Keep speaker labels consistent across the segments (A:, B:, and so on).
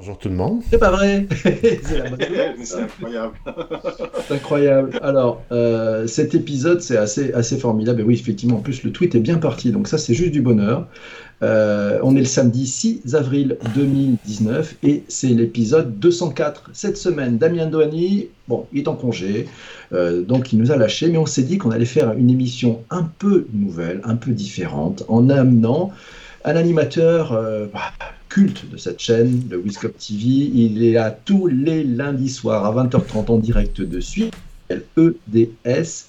A: Bonjour tout le monde.
B: C'est pas vrai C'est incroyable. c'est incroyable. Alors, euh, cet épisode, c'est assez, assez formidable. Et oui, effectivement, en plus, le tweet est bien parti. Donc ça, c'est juste du bonheur. Euh, on est le samedi 6 avril 2019 et c'est l'épisode 204. Cette semaine, Damien Doani, bon, il est en congé, euh, donc il nous a lâché, mais on s'est dit qu'on allait faire une émission un peu nouvelle, un peu différente, en amenant un animateur bah, culte de cette chaîne, le Wiscop TV. Il est là tous les lundis soirs à 20h30 en direct de suite, EDS.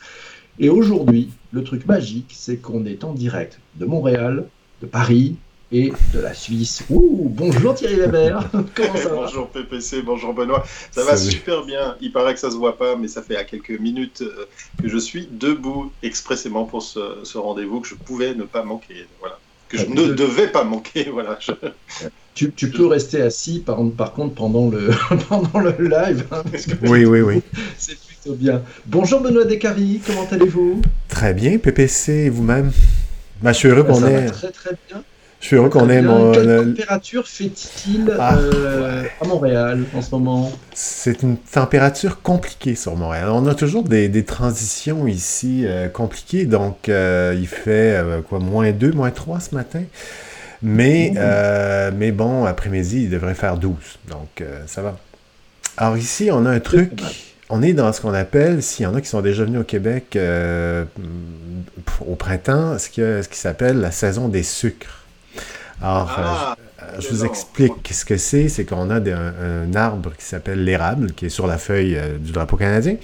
B: Et aujourd'hui, le truc magique, c'est qu'on est en direct de Montréal, de Paris et de la Suisse. Ouh, bonjour Thierry Weber.
C: Comment ça va Bonjour PPC, bonjour Benoît. Ça va super bien. Il paraît que ça se voit pas, mais ça fait à quelques minutes euh, que je suis debout expressément pour ce, ce rendez-vous que je pouvais ne pas manquer. Voilà que je ne devais pas manquer. Voilà.
B: Tu, peux rester assis par, par contre pendant le, pendant le live. Hein,
A: oui, oui, oui.
B: C'est plutôt bien. Bonjour Benoît Descaries, comment allez-vous?
A: Très bien, PPC et vous-même? Bah, Je suis heureux qu'on ait.
B: Très très bien.
A: Je suis heureux qu'on ait mon.
B: Quelle température fait-il ah, euh, à Montréal en ce moment
A: C'est une température compliquée sur Montréal. On a toujours des, transitions ici euh, compliquées. Donc, euh, il fait quoi, moins 2, moins 3 ce matin. Mais, mmh. mais bon, après-midi, il devrait faire 12. Donc, ça va. Alors, ici, on a un truc. On est dans ce qu'on appelle, s'il y en a qui sont déjà venus au Québec au printemps, ce ce qui s'appelle la saison des sucres. Alors, ah, euh, je vous explique ce que c'est. C'est qu'on a un, arbre qui s'appelle l'érable, qui est sur la feuille euh, du drapeau canadien.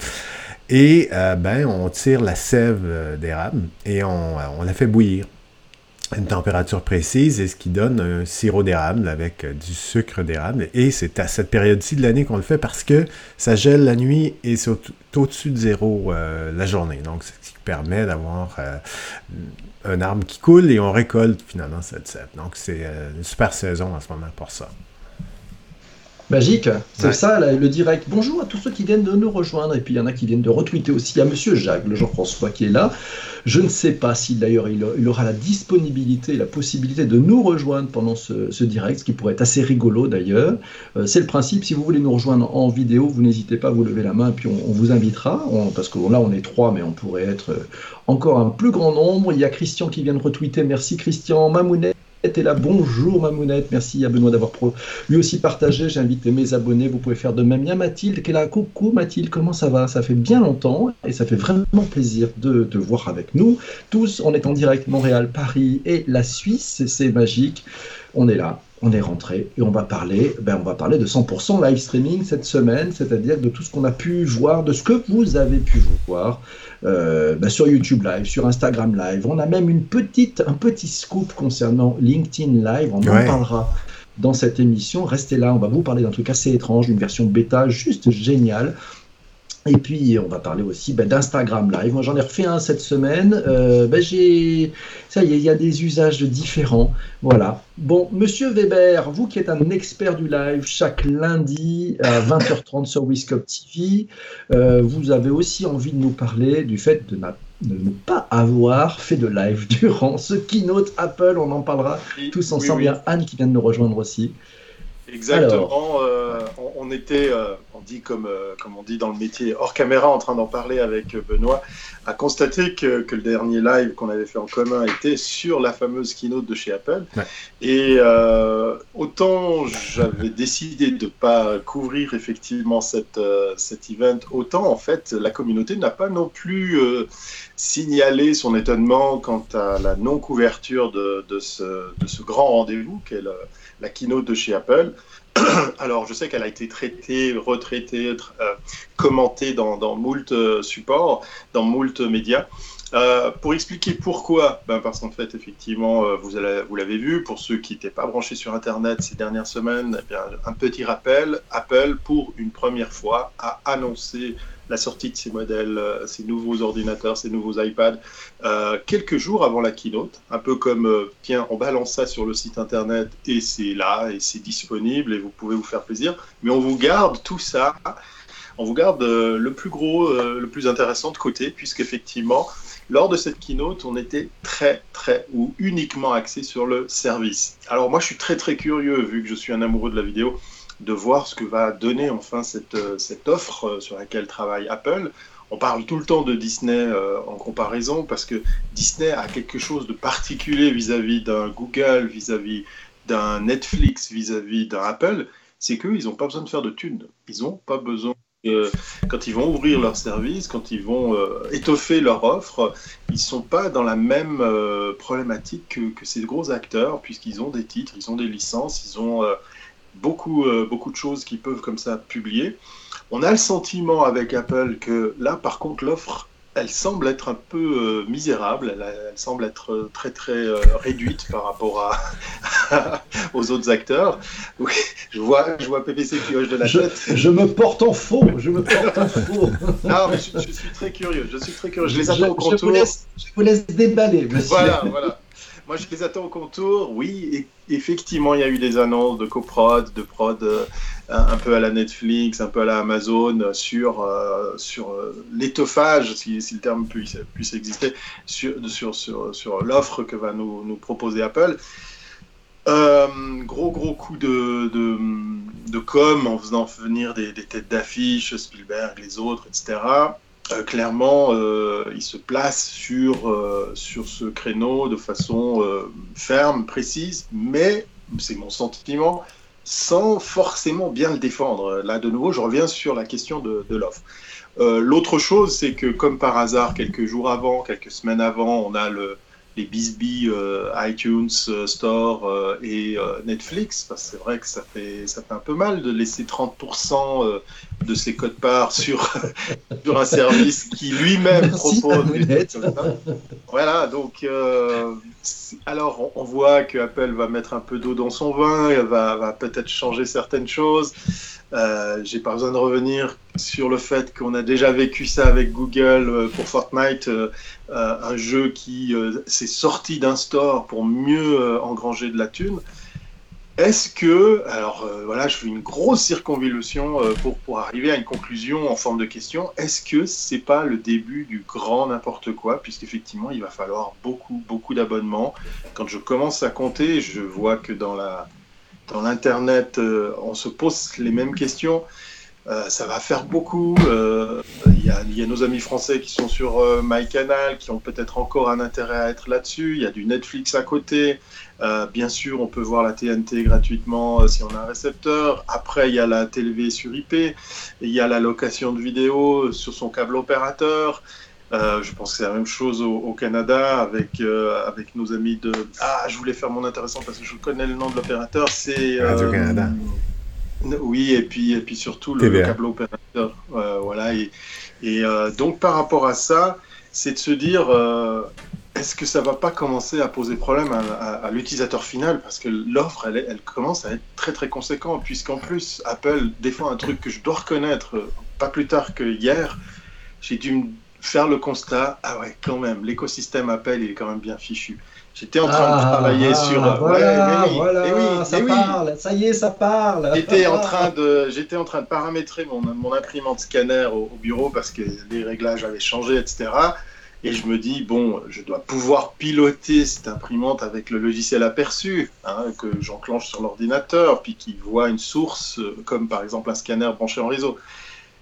A: Et euh, ben, on tire la sève d'érable et on, on, la fait bouillir une température précise et ce qui donne un sirop d'érable avec du sucre d'érable. Et c'est à cette période-ci de l'année qu'on le fait parce que ça gèle la nuit et c'est au-dessus de zéro la journée. Donc, ce qui permet d'avoir un arbre qui coule et on récolte finalement cette sève. Donc c'est euh, une super saison en ce moment pour ça.
B: Magique, c'est ça le direct. Bonjour à tous ceux qui viennent de nous rejoindre et puis il y en a qui viennent de retweeter aussi. Il y a Monsieur Jacques, le Jean-François qui est là. Je ne sais pas si d'ailleurs il, aura la disponibilité, la possibilité de nous rejoindre pendant ce, direct, ce qui pourrait être assez rigolo d'ailleurs. Euh, c'est le principe, si vous voulez nous rejoindre en vidéo, vous n'hésitez pas à vous lever la main et puis on, vous invitera, parce que là on est trois, mais on pourrait être encore un plus grand nombre. Il y a Christian qui vient de retweeter. Merci Christian. Mamounet et là. Bonjour Mamounette, merci à Benoît d'avoir lui aussi partagé. J'ai invité mes abonnés, vous pouvez faire de même. Il y a Mathilde qui est là. Coucou Mathilde, comment ça va? Ça fait bien longtemps et ça fait vraiment plaisir de te voir avec nous. Tous, on est en direct Montréal, Paris et la Suisse, c'est magique. On est là, on est rentré et on va parler, ben on va parler de 100% live streaming cette semaine, c'est-à-dire de tout ce qu'on a pu voir, de ce que vous avez pu voir euh, ben sur YouTube Live, sur Instagram Live. On a même une petite, un petit scoop concernant LinkedIn Live. On en parlera dans cette émission. Restez là, on va vous parler d'un truc assez étrange, d'une version bêta juste géniale. Et puis, on va parler aussi ben, d'Instagram Live. Moi, j'en ai refait un cette semaine. Euh, ben, j'ai... Ça y est, il y a des usages différents. Voilà. Bon, monsieur Weber, vous qui êtes un expert du live chaque lundi à 20h30 sur Wiscop TV, euh, vous avez aussi envie de nous parler du fait de, ne pas avoir fait de live durant ce keynote Apple. On en parlera tous ensemble. Il y a Anne qui vient de nous rejoindre aussi.
C: Exactement. Euh, on, était, on dit comme, euh, comme on dit dans le métier, hors caméra, en train d'en parler avec Benoît, à constater que, que le dernier live qu'on avait fait en commun était sur la fameuse keynote de chez Apple. Et autant j'avais décidé de ne pas couvrir effectivement cette, cet event, autant en fait la communauté n'a pas non plus signalé son étonnement quant à la non-couverture de, de, ce, de ce grand rendez-vous qu'est la keynote de chez Apple. Alors, je sais qu'elle a été traitée, retraitée, euh, commentée dans, dans moult euh, supports, dans moult médias. Euh, pour expliquer pourquoi, ben parce qu'en fait, effectivement, vous, vous l'avez vu, pour ceux qui n'étaient pas branchés sur Internet ces dernières semaines, eh bien, un petit rappel, Apple, pour une première fois, a annoncé la sortie de ces modèles, euh, ces nouveaux ordinateurs, ces nouveaux iPads, euh, quelques jours avant la keynote, un peu comme, euh, tiens, on balance ça sur le site internet et c'est là et c'est disponible et vous pouvez vous faire plaisir, mais on vous garde tout ça, on vous garde le plus gros, le plus intéressant de côté, puisqu'effectivement, lors de cette keynote, on était très, très ou uniquement axé sur le service. Alors moi, je suis très, très curieux, vu que je suis un amoureux de la vidéo, de voir ce que va donner enfin cette, cette offre sur laquelle travaille Apple. On parle tout le temps de Disney en comparaison parce que Disney a quelque chose de particulier vis-à-vis d'un Google, vis-à-vis d'un Netflix, vis-à-vis d'un Apple, c'est qu'ils n'ont pas besoin de faire de thunes. Ils n'ont pas besoin quand ils vont ouvrir leur service, quand ils vont euh, étoffer leur offre, ils ne sont pas dans la même euh, problématique que, ces gros acteurs, puisqu'ils ont des titres, ils ont des licences, ils ont euh, beaucoup, beaucoup de choses qu'ils peuvent comme ça publier. On a le sentiment avec Apple que là, par contre, l'offre elle semble être un peu euh, misérable, elle, semble être euh, très très euh, réduite par rapport à, aux autres acteurs. Oui, je vois, je vois PPC qui hoche de la tête.
B: Je me porte en faux, je me porte en faux.
C: non, mais je, suis très curieux, je suis très curieux. Je les attends au contour. Je vous
B: laisse, je vous laisse déballer, monsieur.
C: Voilà, voilà. Moi, je les attends au contour. Oui, effectivement, il y a eu des annonces de coprod, de prod euh, un peu à la Netflix, un peu à la Amazon sur, euh, sur euh, l'étoffage, si, le terme puisse, puisse exister, sur, sur, sur, sur l'offre que va nous, nous proposer Apple. gros gros coup de, de, de, com en faisant venir des, des têtes d'affiche, Spielberg, les autres, etc. Euh, clairement, euh, il se place sur, euh, sur ce créneau de façon ferme, précise, mais c'est mon sentiment, sans forcément bien le défendre. Là, de nouveau, je reviens sur la question de, de l'offre. L'autre chose, c'est que comme par hasard, quelques jours avant, quelques semaines avant, on a le, les Bisbee, iTunes Store et Netflix, c'est vrai que ça fait, ça fait un peu mal de laisser 30% de ses codes parts sur, sur un service qui lui-même propose. Voilà, donc alors on, voit que Apple va mettre un peu d'eau dans son vin, va, va peut-être changer certaines choses. Euh, j'ai pas besoin de revenir sur le fait qu'on a déjà vécu ça avec Google euh, pour Fortnite, euh, un jeu qui s'est sorti d'un store pour mieux engranger de la thune. Est-ce que, alors voilà, je fais une grosse circonvolution pour, pour arriver à une conclusion en forme de question. Est-ce que c'est pas le début du grand n'importe quoi, puisqu'effectivement il va falloir beaucoup, beaucoup d'abonnements. Quand je commence à compter, je vois que dans la, dans l'Internet, euh, on se pose les mêmes questions. Euh, ça va faire beaucoup. Euh, il y, a nos amis français qui sont sur MyCanal, qui ont peut-être encore un intérêt à être là-dessus. Il y a du Netflix à côté. Bien sûr, on peut voir la TNT gratuitement si on a un récepteur. Après, il y a la télé sur IP. Il y a la location de vidéos sur son câble opérateur. Euh, je pense que c'est la même chose au, Canada avec, euh, avec nos amis de. Ah, je voulais faire mon intéressant parce que je connais le nom de l'opérateur. C'est.
A: Radio Canada.
C: Euh, oui, et puis, et puis surtout le, câble opérateur. voilà. Et, et donc, par rapport à ça, c'est de se dire est-ce que ça va pas commencer à poser problème à, l'utilisateur final? Parce que l'offre, elle, elle, commence à être très très conséquente, puisqu'en plus, Apple défend un truc que je dois reconnaître pas plus tard que hier. J'ai dû me faire le constat, ah ouais, quand même, l'écosystème Apple est quand même bien fichu. J'étais en train de ah, travailler sur.
B: Euh, voilà, ouais, oui, voilà, oui, ça parle, ça y est, ça parle.
C: J'étais en train de, j'étais en train de paramétrer mon, mon imprimante scanner au, bureau parce que les réglages avaient changé, etc. Et je me dis, bon, je dois pouvoir piloter cette imprimante avec le logiciel aperçu, hein, que j'enclenche sur l'ordinateur, puis qui voit une source, euh, comme par exemple un scanner branché en réseau.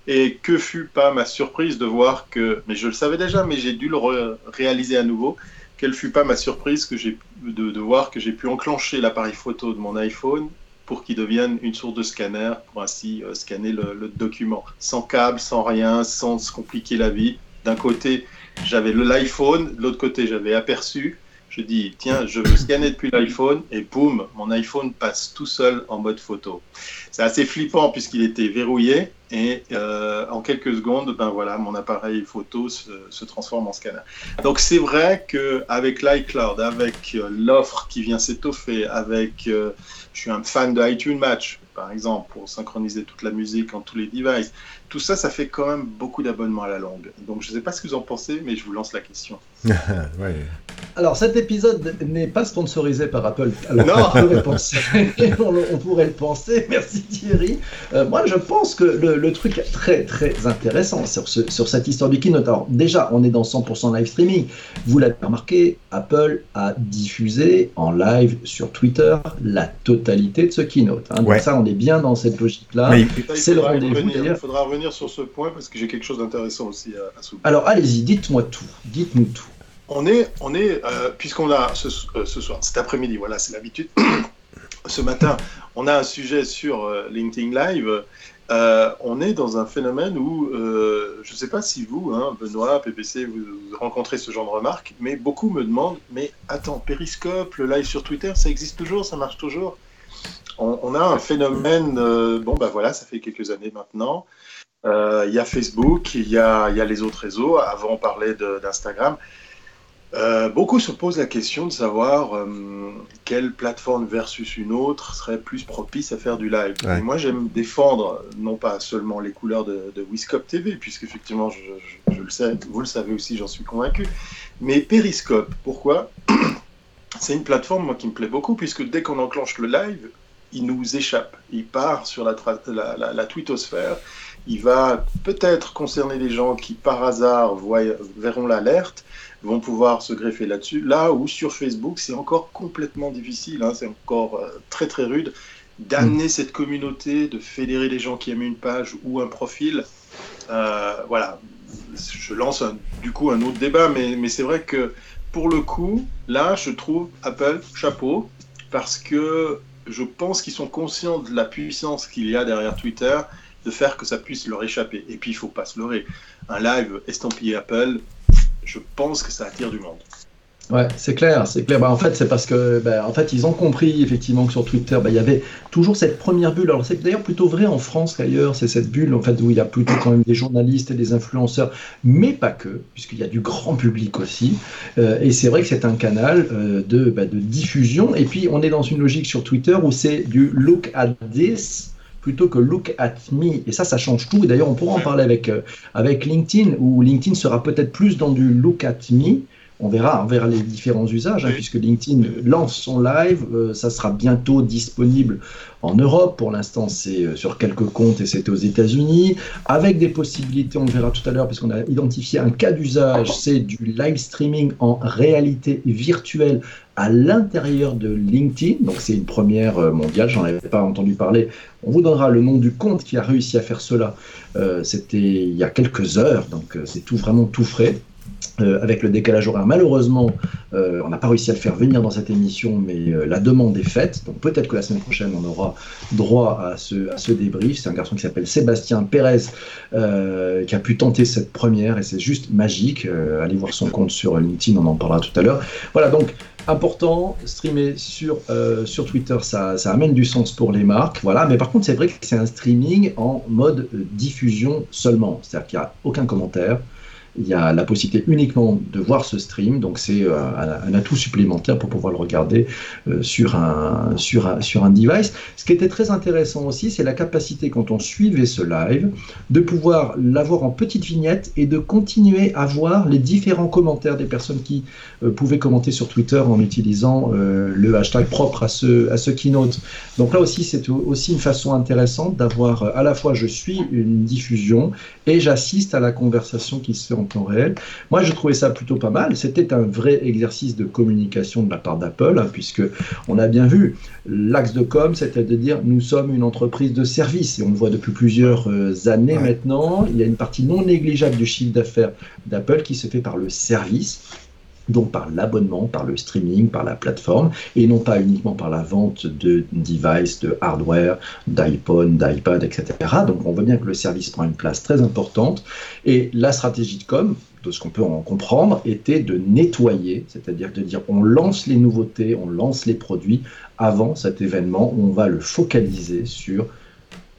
C: Et que fut pas ma surprise de voir que, mais je le savais déjà, mais j'ai dû le réaliser à nouveau, quelle fut pas ma surprise que de, voir que j'ai pu enclencher l'appareil photo de mon iPhone pour qu'il devienne une source de scanner, pour ainsi euh, scanner le, document, sans câble, sans rien, sans se compliquer la vie. D'un côté, j'avais l'iPhone, de l'autre côté, j'avais aperçu. Je dis, tiens, je veux scanner depuis l'iPhone, et boum, mon iPhone passe tout seul en mode photo. C'est assez flippant puisqu'il était verrouillé, et euh, en quelques secondes, ben voilà, mon appareil photo se, transforme en scanner. Donc c'est vrai qu'avec l'iCloud, avec euh, l'offre qui vient s'étoffer, avec, euh, je suis un fan de iTunes Match, par exemple, pour synchroniser toute la musique en tous les devices. Tout ça, ça fait quand même beaucoup d'abonnements à la longue. Donc je ne sais pas ce que vous en pensez, mais je vous lance la question.
B: Alors cet épisode n'est pas sponsorisé par Apple. Alors, non. On pourrait, penser, on, pourrait le penser. Merci Thierry. Euh, moi, je pense que le, truc est très très intéressant sur, ce, sur cette histoire du keynote. Alors déjà, on est dans 100% live streaming. Vous l'avez remarqué, Apple a diffusé en live sur Twitter la totalité de ce keynote. Hein. Donc ça, on on est bien dans cette logique-là. C'est le rendez-vous.
C: Il faudra revenir sur ce point parce que j'ai quelque chose d'intéressant aussi à, soulever.
B: Alors allez-y, dites-moi tout. Dites-nous tout.
C: On est, on est euh, puisqu'on a ce, ce, soir, cet après-midi, voilà, c'est l'habitude. ce matin, on a un sujet sur LinkedIn Live euh, on est dans un phénomène où, euh, je ne sais pas si vous, hein, Benoît, PPC, vous, rencontrez ce genre de remarques, mais beaucoup me demandent, mais attends, Periscope, le live sur Twitter, ça existe toujours, ça marche toujours? On, a un phénomène, euh, bon ben voilà, ça fait quelques années maintenant, il y a Facebook, il y a, y a, les autres réseaux, avant on parlait d'Instagram, euh, beaucoup se posent la question de savoir euh, quelle plateforme versus une autre serait plus propice à faire du live. Et moi, j'aime défendre non pas seulement les couleurs de, de Wiscop TV, puisque effectivement, je, le sais, vous le savez aussi, j'en suis convaincu, mais Periscope. Pourquoi? C'est une plateforme moi, qui me plaît beaucoup, puisque dès qu'on enclenche le live, il nous échappe. Il part sur la, la, la, twittosphère. Il va peut-être concerner les gens qui, par hasard, voient, verront l'alerte vont pouvoir se greffer là-dessus. Là où sur Facebook, c'est encore complètement difficile, hein, c'est encore euh, très très rude d'amener cette communauté, de fédérer les gens qui aiment une page ou un profil. Euh, voilà, je lance du coup un autre débat, mais, mais c'est vrai que pour le coup, là, je trouve Apple chapeau parce que je pense qu'ils sont conscients de la puissance qu'il y a derrière Twitter de faire que ça puisse leur échapper. Et puis, il faut pas se leurrer. Un live estampillé Apple, je pense que ça attire du monde.
B: Ouais, c'est clair, c'est clair. Bah, en fait, c'est parce que, bah, en fait, ils ont compris effectivement que sur Twitter, bah, il y avait toujours cette première bulle. Alors, c'est d'ailleurs plutôt vrai en France qu'ailleurs. C'est cette bulle, en fait, où il y a plutôt quand même des journalistes et des influenceurs, mais pas que, puisqu'il y a du grand public aussi. Euh, et c'est vrai que c'est un canal euh, de, bah, de diffusion. Et puis, on est dans une logique sur Twitter où c'est du look at this plutôt que look at me. Et ça, ça change tout. Et d'ailleurs, on pourra en parler avec, euh, avec LinkedIn, où LinkedIn sera peut-être plus dans du look at me. On verra, on verra les différents usages, hein, puisque LinkedIn lance son live. Euh, ça sera bientôt disponible en Europe. Pour l'instant, c'est euh, sur quelques comptes et c'est aux États-Unis. Avec des possibilités, on le verra tout à l'heure, puisqu'on a identifié un cas d'usage, c'est du live streaming en réalité virtuelle à l'intérieur de LinkedIn. Donc c'est une première euh, mondiale, j'en avais pas entendu parler. On vous donnera le nom du compte qui a réussi à faire cela. Euh, c'était il y a quelques heures, donc c'est tout vraiment tout frais. Avec le décalage horaire. Malheureusement, on n'a pas réussi à le faire venir dans cette émission, mais la demande est faite. Donc peut-être que la semaine prochaine, on aura droit à ce, débrief. C'est un garçon qui s'appelle Sébastien Pérez qui a pu tenter cette première et c'est juste magique. allez voir son compte sur LinkedIn, on en parlera tout à l'heure. Voilà, donc important, streamer sur, euh, Twitter, ça, amène du sens pour les marques, voilà. Mais par contre, c'est vrai que c'est un streaming en mode diffusion seulement, c'est-à-dire qu'il n'y a aucun commentaire, il y a la possibilité uniquement de voir ce stream, donc c'est euh, un, atout supplémentaire pour pouvoir le regarder euh, sur, un, sur, un, sur un device. Ce qui était très intéressant aussi, c'est la capacité, quand on suivait ce live, de pouvoir l'avoir en petite vignette et de continuer à voir les différents commentaires des personnes qui euh, pouvaient commenter sur Twitter en utilisant le hashtag propre à ce, à ce keynote. Donc là aussi, c'est aussi une façon intéressante d'avoir à la fois je suis une diffusion et j'assiste à la conversation qui se fait en temps réel. Moi, je trouvais ça plutôt pas mal. C'était un vrai exercice de communication de la part d'Apple, hein, puisque on a bien vu l'axe de com, c'était de dire nous sommes une entreprise de service, et on le voit depuis plusieurs euh, années maintenant. Il y a une partie non négligeable du chiffre d'affaires d'Apple qui se fait par le service donc par l'abonnement, par le streaming, par la plateforme, et non pas uniquement par la vente de devices, de hardware, d'iPhone, d'iPad, etc. Donc on voit bien que le service prend une place très importante, et la stratégie de com, de ce qu'on peut en comprendre, était de nettoyer, c'est-à-dire de dire on lance les nouveautés, on lance les produits avant cet événement, on va le focaliser sur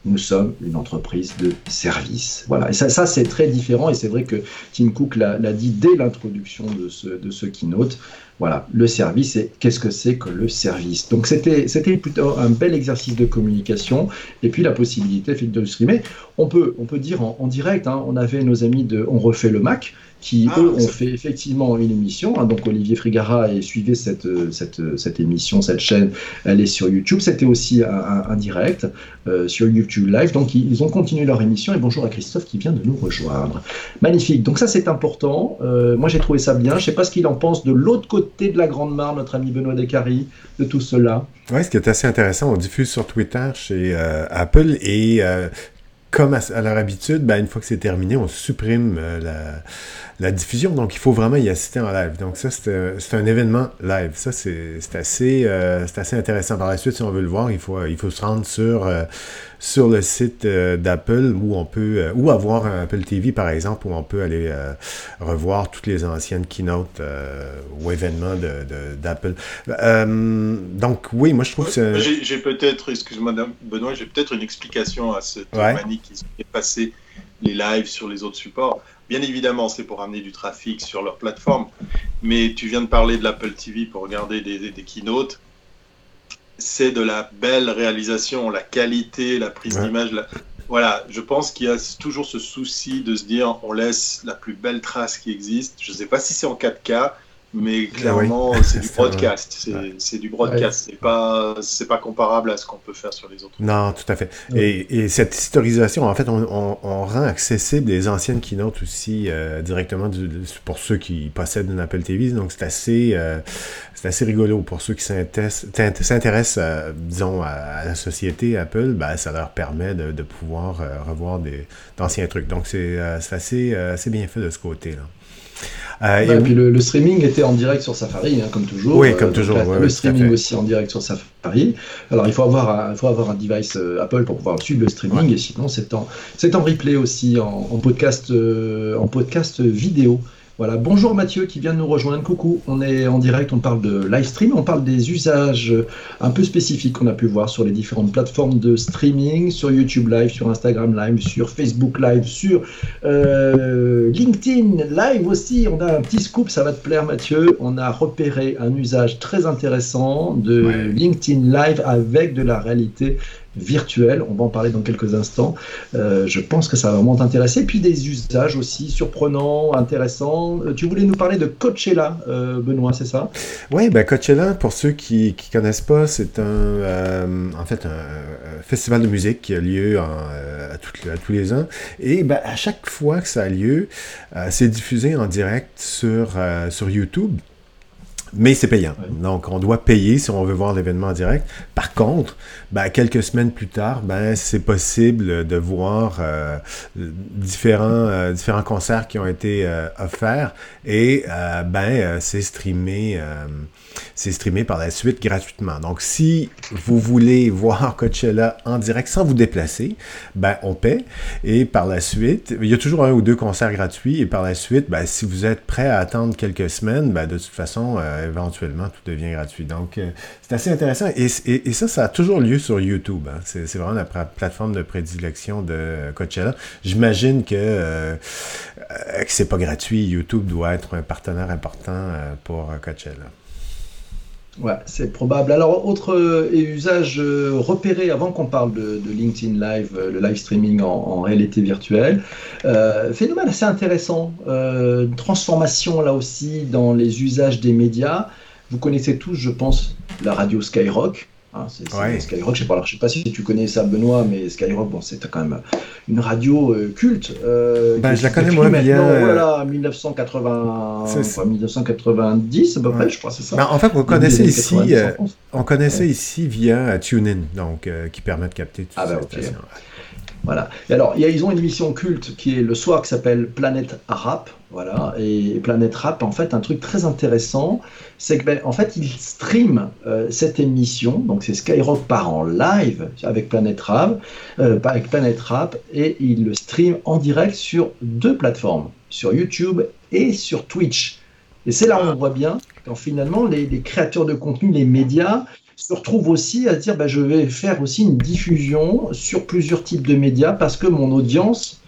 B: nous sommes une entreprise de service. Voilà, et ça, c'est très différent, et c'est vrai que Tim Cook l'a dit dès l'introduction de ce, de ce keynote. Voilà, le service, et qu'est-ce que c'est que le service? Donc c'était plutôt un bel exercice de communication, et puis la possibilité de streamer. On peut, on peut dire en, direct, hein, on avait nos amis de On refait le Mac, qui ah, eux ont fait effectivement une émission. Hein. donc Olivier Frigara et suivez cette, cette, cette, émission, cette chaîne, elle est sur YouTube. C'était aussi un, direct euh, sur YouTube Live. Donc ils, ont continué leur émission et bonjour à Christophe qui vient de nous rejoindre. Magnifique. Donc ça c'est important. Euh, moi j'ai trouvé ça bien. Je ne sais pas ce qu'il en pense de l'autre côté de la Grande Mare, notre ami Benoît Descaries, de tout cela.
A: Oui, ce qui est assez intéressant, on diffuse sur Twitter chez euh, Apple et comme à, leur habitude, ben, une fois que c'est terminé, on supprime la la diffusion. Donc, il faut vraiment y assister en live. Donc, ça, c'est un événement live. Ça, c'est assez, euh, assez intéressant. Par la suite, si on veut le voir, il faut, il faut se rendre sur, euh, sur le site euh, d'Apple où on peut, ou avoir un Apple TV, par exemple, où on peut aller revoir toutes les anciennes keynotes ou événements d'Apple. donc, oui, moi, je trouve que
C: J'ai peut-être, excuse-moi, Benoît, j'ai peut-être une explication à cette manie qui est passée les lives sur les autres supports. Bien évidemment, c'est pour amener du trafic sur leur plateforme, mais tu viens de parler de l'Apple TV pour regarder des, des, keynotes. C'est de la belle réalisation, la qualité, la prise d'image. Voilà, je pense qu'il y a toujours ce souci de se dire on laisse la plus belle trace qui existe. Je ne sais pas si c'est en 4K, mais ah clairement, c'est du broadcast. C'est du broadcast. C'est pas, c'est pas comparable à ce qu'on peut faire sur les autres.
A: Non, tout à fait. Et, cette historisation, en fait, on, rend accessible les anciennes keynotes aussi euh, directement pour ceux qui possèdent une Apple TV. Donc, c'est assez, euh, c'est assez rigolo pour ceux qui s'intéressent, euh, disons, à, la société Apple. Ben, ça leur permet de, pouvoir revoir des, d'anciens trucs. Donc, c'est, assez, assez bien fait de ce côté-là.
B: Euh, et puis le, streaming était en direct sur Safari, hein, comme toujours.
A: Oui, comme euh, toujours.
B: le streaming aussi en direct sur Safari. Alors il faut avoir un, il faut avoir un device euh, Apple pour pouvoir suivre le streaming, et sinon c'est en, en replay aussi, en, podcast, en podcast vidéo. Voilà, bonjour Mathieu qui vient de nous rejoindre. Coucou, on est en direct, on parle de live stream, on parle des usages un peu spécifiques qu'on a pu voir sur les différentes plateformes de streaming, sur YouTube Live, sur Instagram Live, sur Facebook Live, sur euh, LinkedIn Live aussi. On a un petit scoop, ça va te plaire Mathieu. On a repéré un usage très intéressant de LinkedIn Live avec de la réalité virtuel. On va en parler dans quelques instants. Euh, je pense que ça va vraiment t'intéresser. Puis des usages aussi surprenants, intéressants. Euh, tu voulais nous parler de Coachella, euh, Benoît, c'est ça?
A: Oui, ben Coachella, pour ceux qui ne connaissent pas, c'est un, en fait un, festival de musique qui a lieu à, à, tous les ans. Et ben, à chaque fois que ça a lieu, c'est diffusé en direct sur, sur YouTube. Mais c'est payant. Donc, on doit payer si on veut voir l'événement en direct. Par contre, ben, quelques semaines plus tard, ben, c'est possible de voir euh, différents, euh, différents concerts qui ont été euh, offerts et ben, c'est streamé c'est streamé par la suite gratuitement. Donc, si vous voulez voir Coachella en direct sans vous déplacer, ben, on paie. Et par la suite, il y a toujours un ou deux concerts gratuits. Et par la suite, ben, si vous êtes prêt à attendre quelques semaines, ben, de toute façon, euh, éventuellement, tout devient gratuit. Donc, euh, c'est assez intéressant. Et, ça, ça a toujours lieu sur YouTube. Hein. C'est vraiment la plateforme de prédilection de Coachella. J'imagine que, euh, que c'est pas gratuit. YouTube doit être un partenaire important pour Coachella.
B: Ouais, c'est probable. Alors, autre euh, usage euh, repéré avant qu'on parle de, LinkedIn Live, euh, le live streaming en, réalité virtuelle. phénomène assez intéressant. transformation là aussi dans les usages des médias. Vous connaissez tous, je pense, la radio Skyrock. Hein, c'est Skyrock, je sais, pas, je sais pas si tu connais ça, Benoît, mais Skyrock, bon, c'est quand même une radio euh, culte.
A: Euh, ben, je la connais moins bien.
B: Voilà, 1980, 1990 à peu près, je crois, c'est ça.
A: Ben, en fait, on connaissait ici, euh, on connaissait ici via TuneIn, donc qui permet de capter toutes ah, ben,
B: Voilà. Et alors, ils ont une émission culte qui est le soir qui s'appelle Planète Rap. Voilà. Et Planète Rap, en fait, un truc très intéressant, c'est que ben, en fait, ils streament euh, cette émission. Donc, c'est Skyrock part en live avec Planète Rap, euh, avec Planète Rap, et ils le streament en direct sur deux plateformes, sur YouTube et sur Twitch. Et c'est là où on voit bien quand finalement les, créateurs de contenu, les médias, se retrouvent aussi à dire ben, je vais faire aussi une diffusion sur plusieurs types de médias parce que mon audience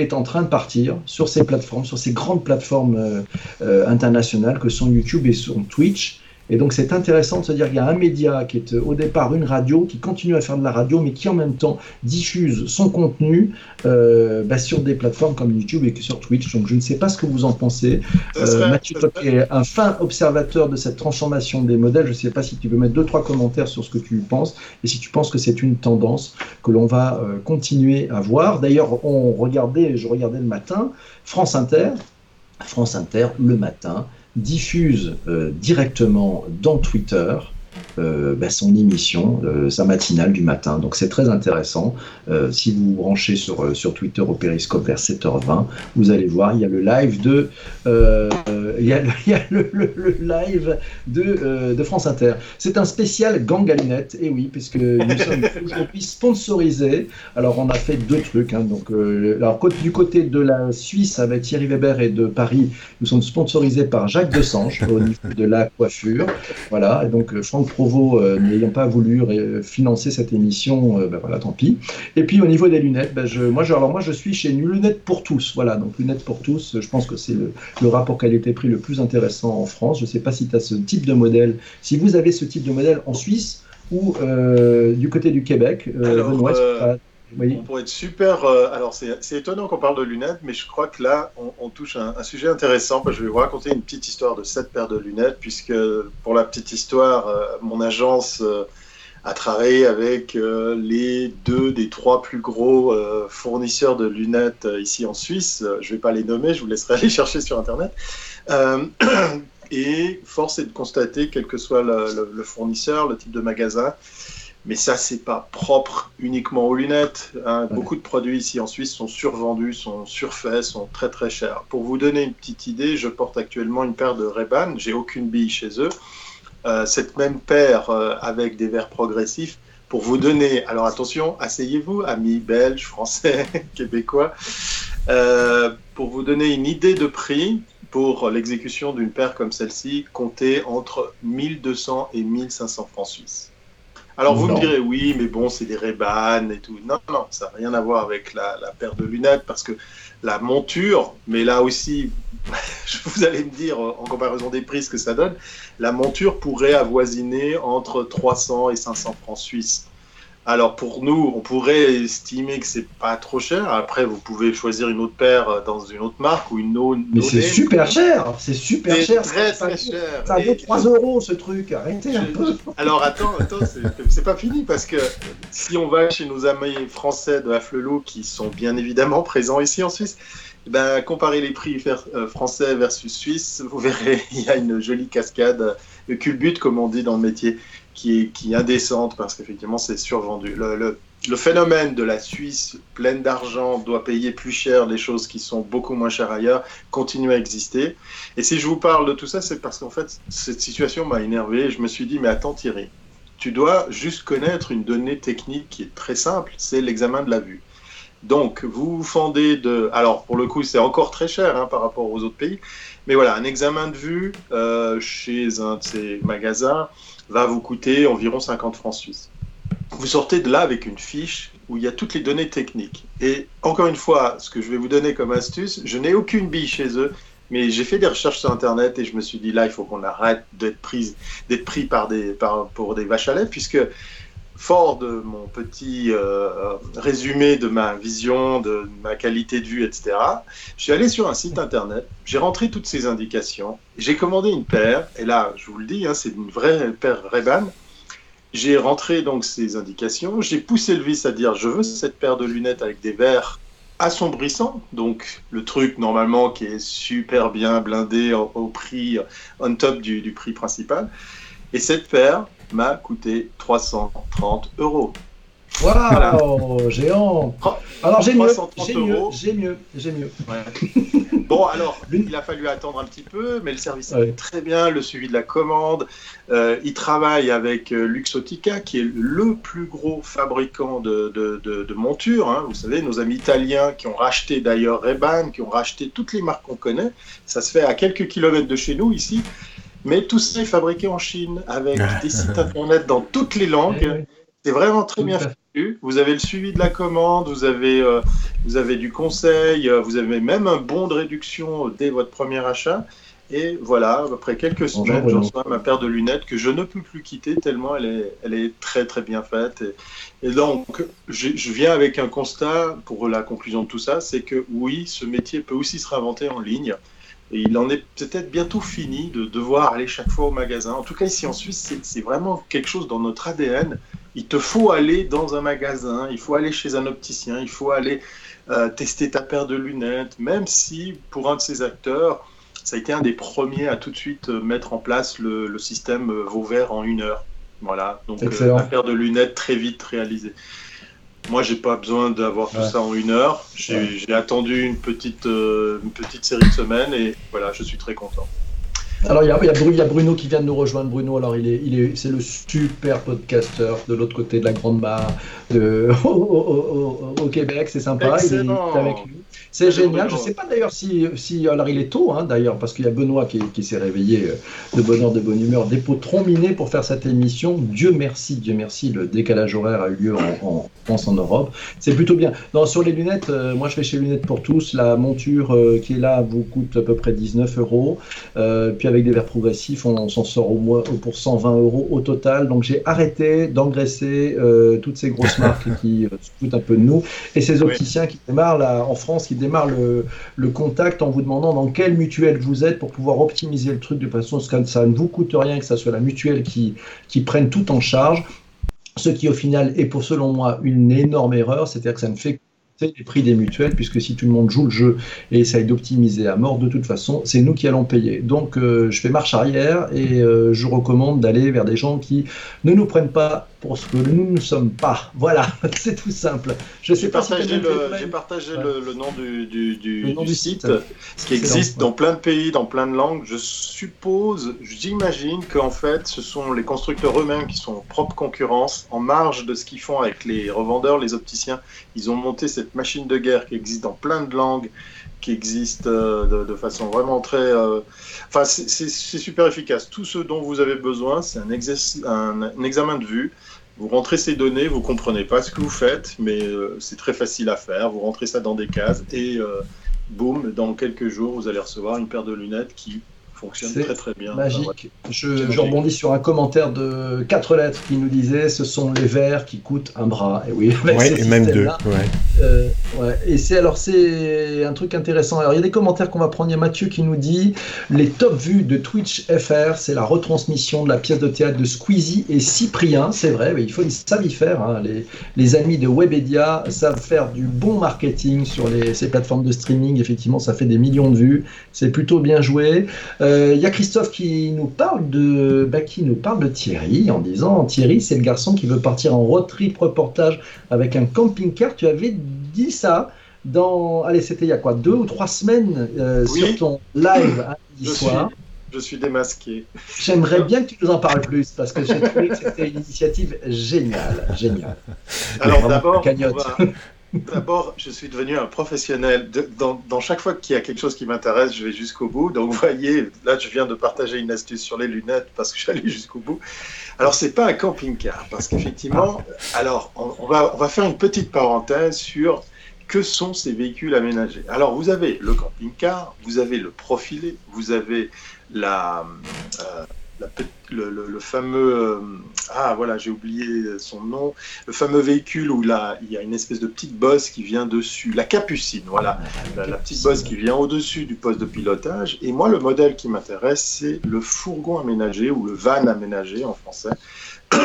B: est en train de partir sur ces plateformes, sur ces grandes plateformes euh, euh, internationales que sont YouTube et son Twitch. Et donc c'est intéressant de se dire qu'il y a un média qui est au départ une radio, qui continue à faire de la radio, mais qui en même temps diffuse son contenu euh, bah, sur des plateformes comme YouTube et sur Twitch. Donc je ne sais pas ce que vous en pensez. Euh, Mathieu, toi qui es un fin observateur de cette transformation des modèles, je ne sais pas si tu veux mettre deux, trois commentaires sur ce que tu penses et si tu penses que c'est une tendance que l'on va euh, continuer à voir. D'ailleurs, on regardait, je regardais le matin, France Inter, France Inter, le matin, diffuse euh, directement dans Twitter bah, son émission, euh, sa matinale du matin. Donc c'est très intéressant. Euh, si vous vous branchez sur, sur Twitter au Périscope vers 7h20, vous allez voir, il y a le live de, il y a, il y a le, le, live de, de France Inter. C'est un spécial gang à lunettes, et oui, puisque nous sommes aujourd'hui sponsorisés. Alors on a fait deux trucs. Hein, donc, alors, du côté de la Suisse avec Thierry Weber et de Paris, nous sommes sponsorisés par Jacques Desange au niveau de la coiffure. Voilà, et donc Franck Euh, n'ayant pas voulu financer cette émission, euh, ben voilà, tant pis. Et puis au niveau des lunettes, ben je, moi, je, alors moi je suis chez Lunettes pour tous. Voilà, donc Lunettes pour tous, je pense que c'est le, le, rapport qualité-prix le plus intéressant en France. Je ne sais pas si tu as ce type de modèle, si vous avez ce type de modèle en Suisse ou euh, du côté du Québec.
C: Alors, Benoît, on pourrait être super. Euh, alors, c'est étonnant qu'on parle de lunettes, mais je crois que là, on, touche un, un, sujet intéressant. Je vais vous raconter une petite histoire de cette paire de lunettes, puisque pour la petite histoire, euh, mon agence euh, a travaillé avec les deux des trois plus gros fournisseurs de lunettes ici en Suisse. Je ne vais pas les nommer, je vous laisserai aller chercher sur Internet. et force est de constater, quel que soit le fournisseur, le type de magasin, mais ça, c'est pas propre uniquement aux lunettes. Hein. Beaucoup de produits ici en Suisse sont survendus, sont surfaits, sont très très chers. Pour vous donner une petite idée, je porte actuellement une paire de Ray-Ban. J'ai aucune bille chez eux. Euh, cette même paire euh, avec des verres progressifs. Pour vous donner, alors attention, asseyez-vous, amis belges, français, québécois, euh, pour vous donner une idée de prix, pour l'exécution d'une paire comme celle-ci, comptez entre 1200 et 1500 francs suisses. Alors vous me direz oui, mais bon, c'est des Ray-Ban et tout. Non, non, ça n'a rien à voir avec la, paire de lunettes parce que la monture, mais là aussi, vous allez me dire en comparaison des prix ce que ça donne, la monture pourrait avoisiner entre 300 et 500 francs suisses. Alors pour nous, on pourrait estimer que c'est pas trop cher. Après, vous pouvez choisir une autre paire dans une autre marque ou une autre.
B: Mais c'est super cher, c'est super cher.
C: Très très cher.
B: Ça vaut 3 euros ce truc. Arrêtez un peu.
C: Alors attends, attends, c'est pas fini parce que si on va chez nos amis français de Haflelou qui sont bien évidemment présents ici en Suisse. Eh ben, comparer les prix euh, français versus suisse, vous verrez, il y a une jolie cascade de culbute, comme on dit dans le métier qui est, qui indécente parce qu'effectivement c'est survendu. Le, le, phénomène de la Suisse pleine d'argent doit payer plus cher les choses qui sont beaucoup moins chères ailleurs continue à exister. Et si je vous parle de tout ça, c'est parce qu'en fait cette situation m'a énervé. Je me suis dit mais attends Thierry, tu dois juste connaître une donnée technique qui est très simple, c'est l'examen de la vue. Donc, vous vous fendez de... Alors, pour le coup, c'est encore très cher hein, par rapport aux autres pays. Mais voilà, un examen de vue euh, chez un de ces magasins, va vous coûter environ 50 francs suisses. Vous sortez de là avec une fiche où il y a toutes les données techniques. Et encore une fois, ce que je vais vous donner comme astuce, je n'ai aucune bille chez eux, mais j'ai fait des recherches sur Internet et je me suis dit là, il faut qu'on arrête d'être pris, par des, par, pour des vaches à lait, puisque fort de mon petit euh, résumé de ma vision, de ma qualité de vue, etc., je suis allé sur un site internet, j'ai rentré toutes ces indications, j'ai commandé une paire, et là, je vous le dis, hein, c'est une vraie paire Ray-Ban. J'ai rentré donc ces indications, j'ai poussé le vis à dire je veux cette paire de lunettes avec des verres assombrissants, donc le truc normalement qui est super bien blindé au, prix on top du, du prix principal. Et cette paire, m'a coûté 330 euros.
B: Waouh, géant Alors j'ai mieux, j'ai mieux, j'ai mieux, j'ai mieux.
C: bon, alors, il a fallu attendre un petit peu, mais le service est très bien, le suivi de la commande. Euh, il travaille avec euh, Luxotica, qui est le plus gros fabricant de, de, de, montures. Hein. Vous savez, nos amis italiens qui ont racheté d'ailleurs Ray-Ban, qui ont racheté toutes les marques qu'on connaît. Ça se fait à quelques kilomètres de chez nous, ici. Mais tout ça est fabriqué en Chine avec des sites internet dans toutes les langues. C'est vraiment très bien fait. Vous avez le suivi de la commande, vous avez, euh, vous avez du conseil, euh, vous avez même un bon de réduction dès votre premier achat. Et voilà, après quelques semaines, je reçois ma paire de lunettes que je ne peux plus quitter tellement elle est, elle est très très bien faite. Et, donc, je, viens avec un constat pour la conclusion de tout ça, c'est que oui, ce métier peut aussi se réinventer en ligne. Et il en est peut-être bientôt fini de devoir aller chaque fois au magasin. En tout cas, ici en Suisse, c'est vraiment quelque chose dans notre ADN. Il te faut aller dans un magasin, il faut aller chez un opticien, il faut aller euh, tester ta paire de lunettes, même si pour un de ces acteurs, ça a été un des premiers à tout de suite euh, mettre en place le, système euh, Vauvert en une heure. Voilà, donc euh, une paire de lunettes très vite réalisée. Moi, j'ai pas besoin d'avoir tout ça en une heure. J'ai attendu une petite, une petite série de semaines et voilà, je suis très content.
B: Alors, il y, a, Bruno qui vient de nous rejoindre. Bruno, alors, il est, il est, c'est le super podcasteur de l'autre côté de la Grande Barre au, Québec. C'est sympa. Il est avec nous. C'est génial. Je ne sais pas d'ailleurs si, si, Alors, il est tôt, hein, d'ailleurs, parce qu'il y a Benoît qui, qui s'est réveillé euh, de bonne heure, de bonne humeur, des pots minés pour faire cette émission. Dieu merci, Dieu merci, le décalage horaire a eu lieu en, France, en Europe. C'est plutôt bien. Non, sur les lunettes, euh, moi, je fais chez Lunettes pour tous. La monture euh, qui est là vous coûte à peu près 19 euros. puis, avec des verres progressifs, on, s'en sort au moins pour 120 euros au total. Donc, j'ai arrêté d'engraisser toutes ces grosses marques qui se foutent un peu de nous. Et ces opticiens qui démarrent là, en France, qui démarre le, contact en vous demandant dans quelle mutuelle vous êtes pour pouvoir optimiser le truc de façon à ce que ça ne vous coûte rien, que ça soit la mutuelle qui, qui prenne tout en charge. Ce qui au final est pour selon moi une énorme erreur, c'est-à-dire que ça ne fait les prix des mutuelles, puisque si tout le monde joue le jeu et essaye d'optimiser à mort, de toute façon, c'est nous qui allons payer. Donc euh, je fais marche arrière et euh, je recommande d'aller vers des gens qui ne nous prennent pas pour ce que nous ne sommes pas. Voilà, c'est tout simple.
C: Je sais pas partagé le, J'ai partagé le, nom du, du, du, site, ce qui existe dans plein de pays, dans plein de langues. Je suppose, j'imagine qu'en fait, ce sont les constructeurs eux-mêmes qui sont en propre concurrence, en marge de ce qu'ils font avec les revendeurs, les opticiens. Ils ont monté cette machine de guerre qui existe dans plein de langues qui existe euh, de, façon vraiment très... Euh, enfin, c'est super efficace. Tout ce dont vous avez besoin, c'est un, examen de vue. Vous rentrez ces données, vous comprenez pas ce que vous faites, mais euh, c'est très facile à faire. Vous rentrez ça dans des cases et boum, dans quelques jours, vous allez recevoir une paire de lunettes qui fonctionne très très bien.
B: Magique. Je, je, rebondis sur un commentaire de quatre lettres qui nous disait ce sont les verres qui coûtent un bras. Et oui,
A: et même deux.
B: Euh, ouais. Et c'est alors c'est un truc intéressant. Alors il y a des commentaires qu'on va prendre. Il y a Mathieu qui nous dit les top vues de Twitch FR, c'est la retransmission de la pièce de théâtre de Squeezie et Cyprien. C'est vrai, mais il faut ils savent y faire. Hein. Les, les, amis de Webedia savent faire du bon marketing sur les, ces plateformes de streaming. Effectivement, ça fait des millions de vues. C'est plutôt bien joué. Euh, il euh, y a Christophe qui nous parle de bah, qui nous parle de Thierry en disant Thierry c'est le garçon qui veut partir en road trip reportage avec un camping-car. Tu avais dit ça dans allez c'était il y a quoi deux ou trois semaines euh, sur ton live
C: je soir. Suis, je suis démasqué.
B: J'aimerais bien que tu nous en parles plus parce que j'ai trouvé que c'était une initiative géniale, géniale.
C: Alors d'abord, D'abord, je suis devenu un professionnel. dans, chaque fois qu'il y a quelque chose qui m'intéresse, je vais jusqu'au bout. Donc, vous voyez, là, je viens de partager une astuce sur les lunettes parce que j'allais jusqu'au bout. Alors, c'est pas un camping-car parce qu'effectivement, alors, on, va, faire une petite parenthèse sur que sont ces véhicules aménagés. Alors, vous avez le camping-car, vous avez le profilé, vous avez la, euh, le, fameux euh, ah voilà j'ai oublié son nom le fameux véhicule où là il y a une espèce de petite bosse qui vient dessus la capucine voilà. La, petite bosse qui vient au dessus du poste de pilotage. Et moi le modèle qui m'intéresse c'est le fourgon aménagé ou le van aménagé en français.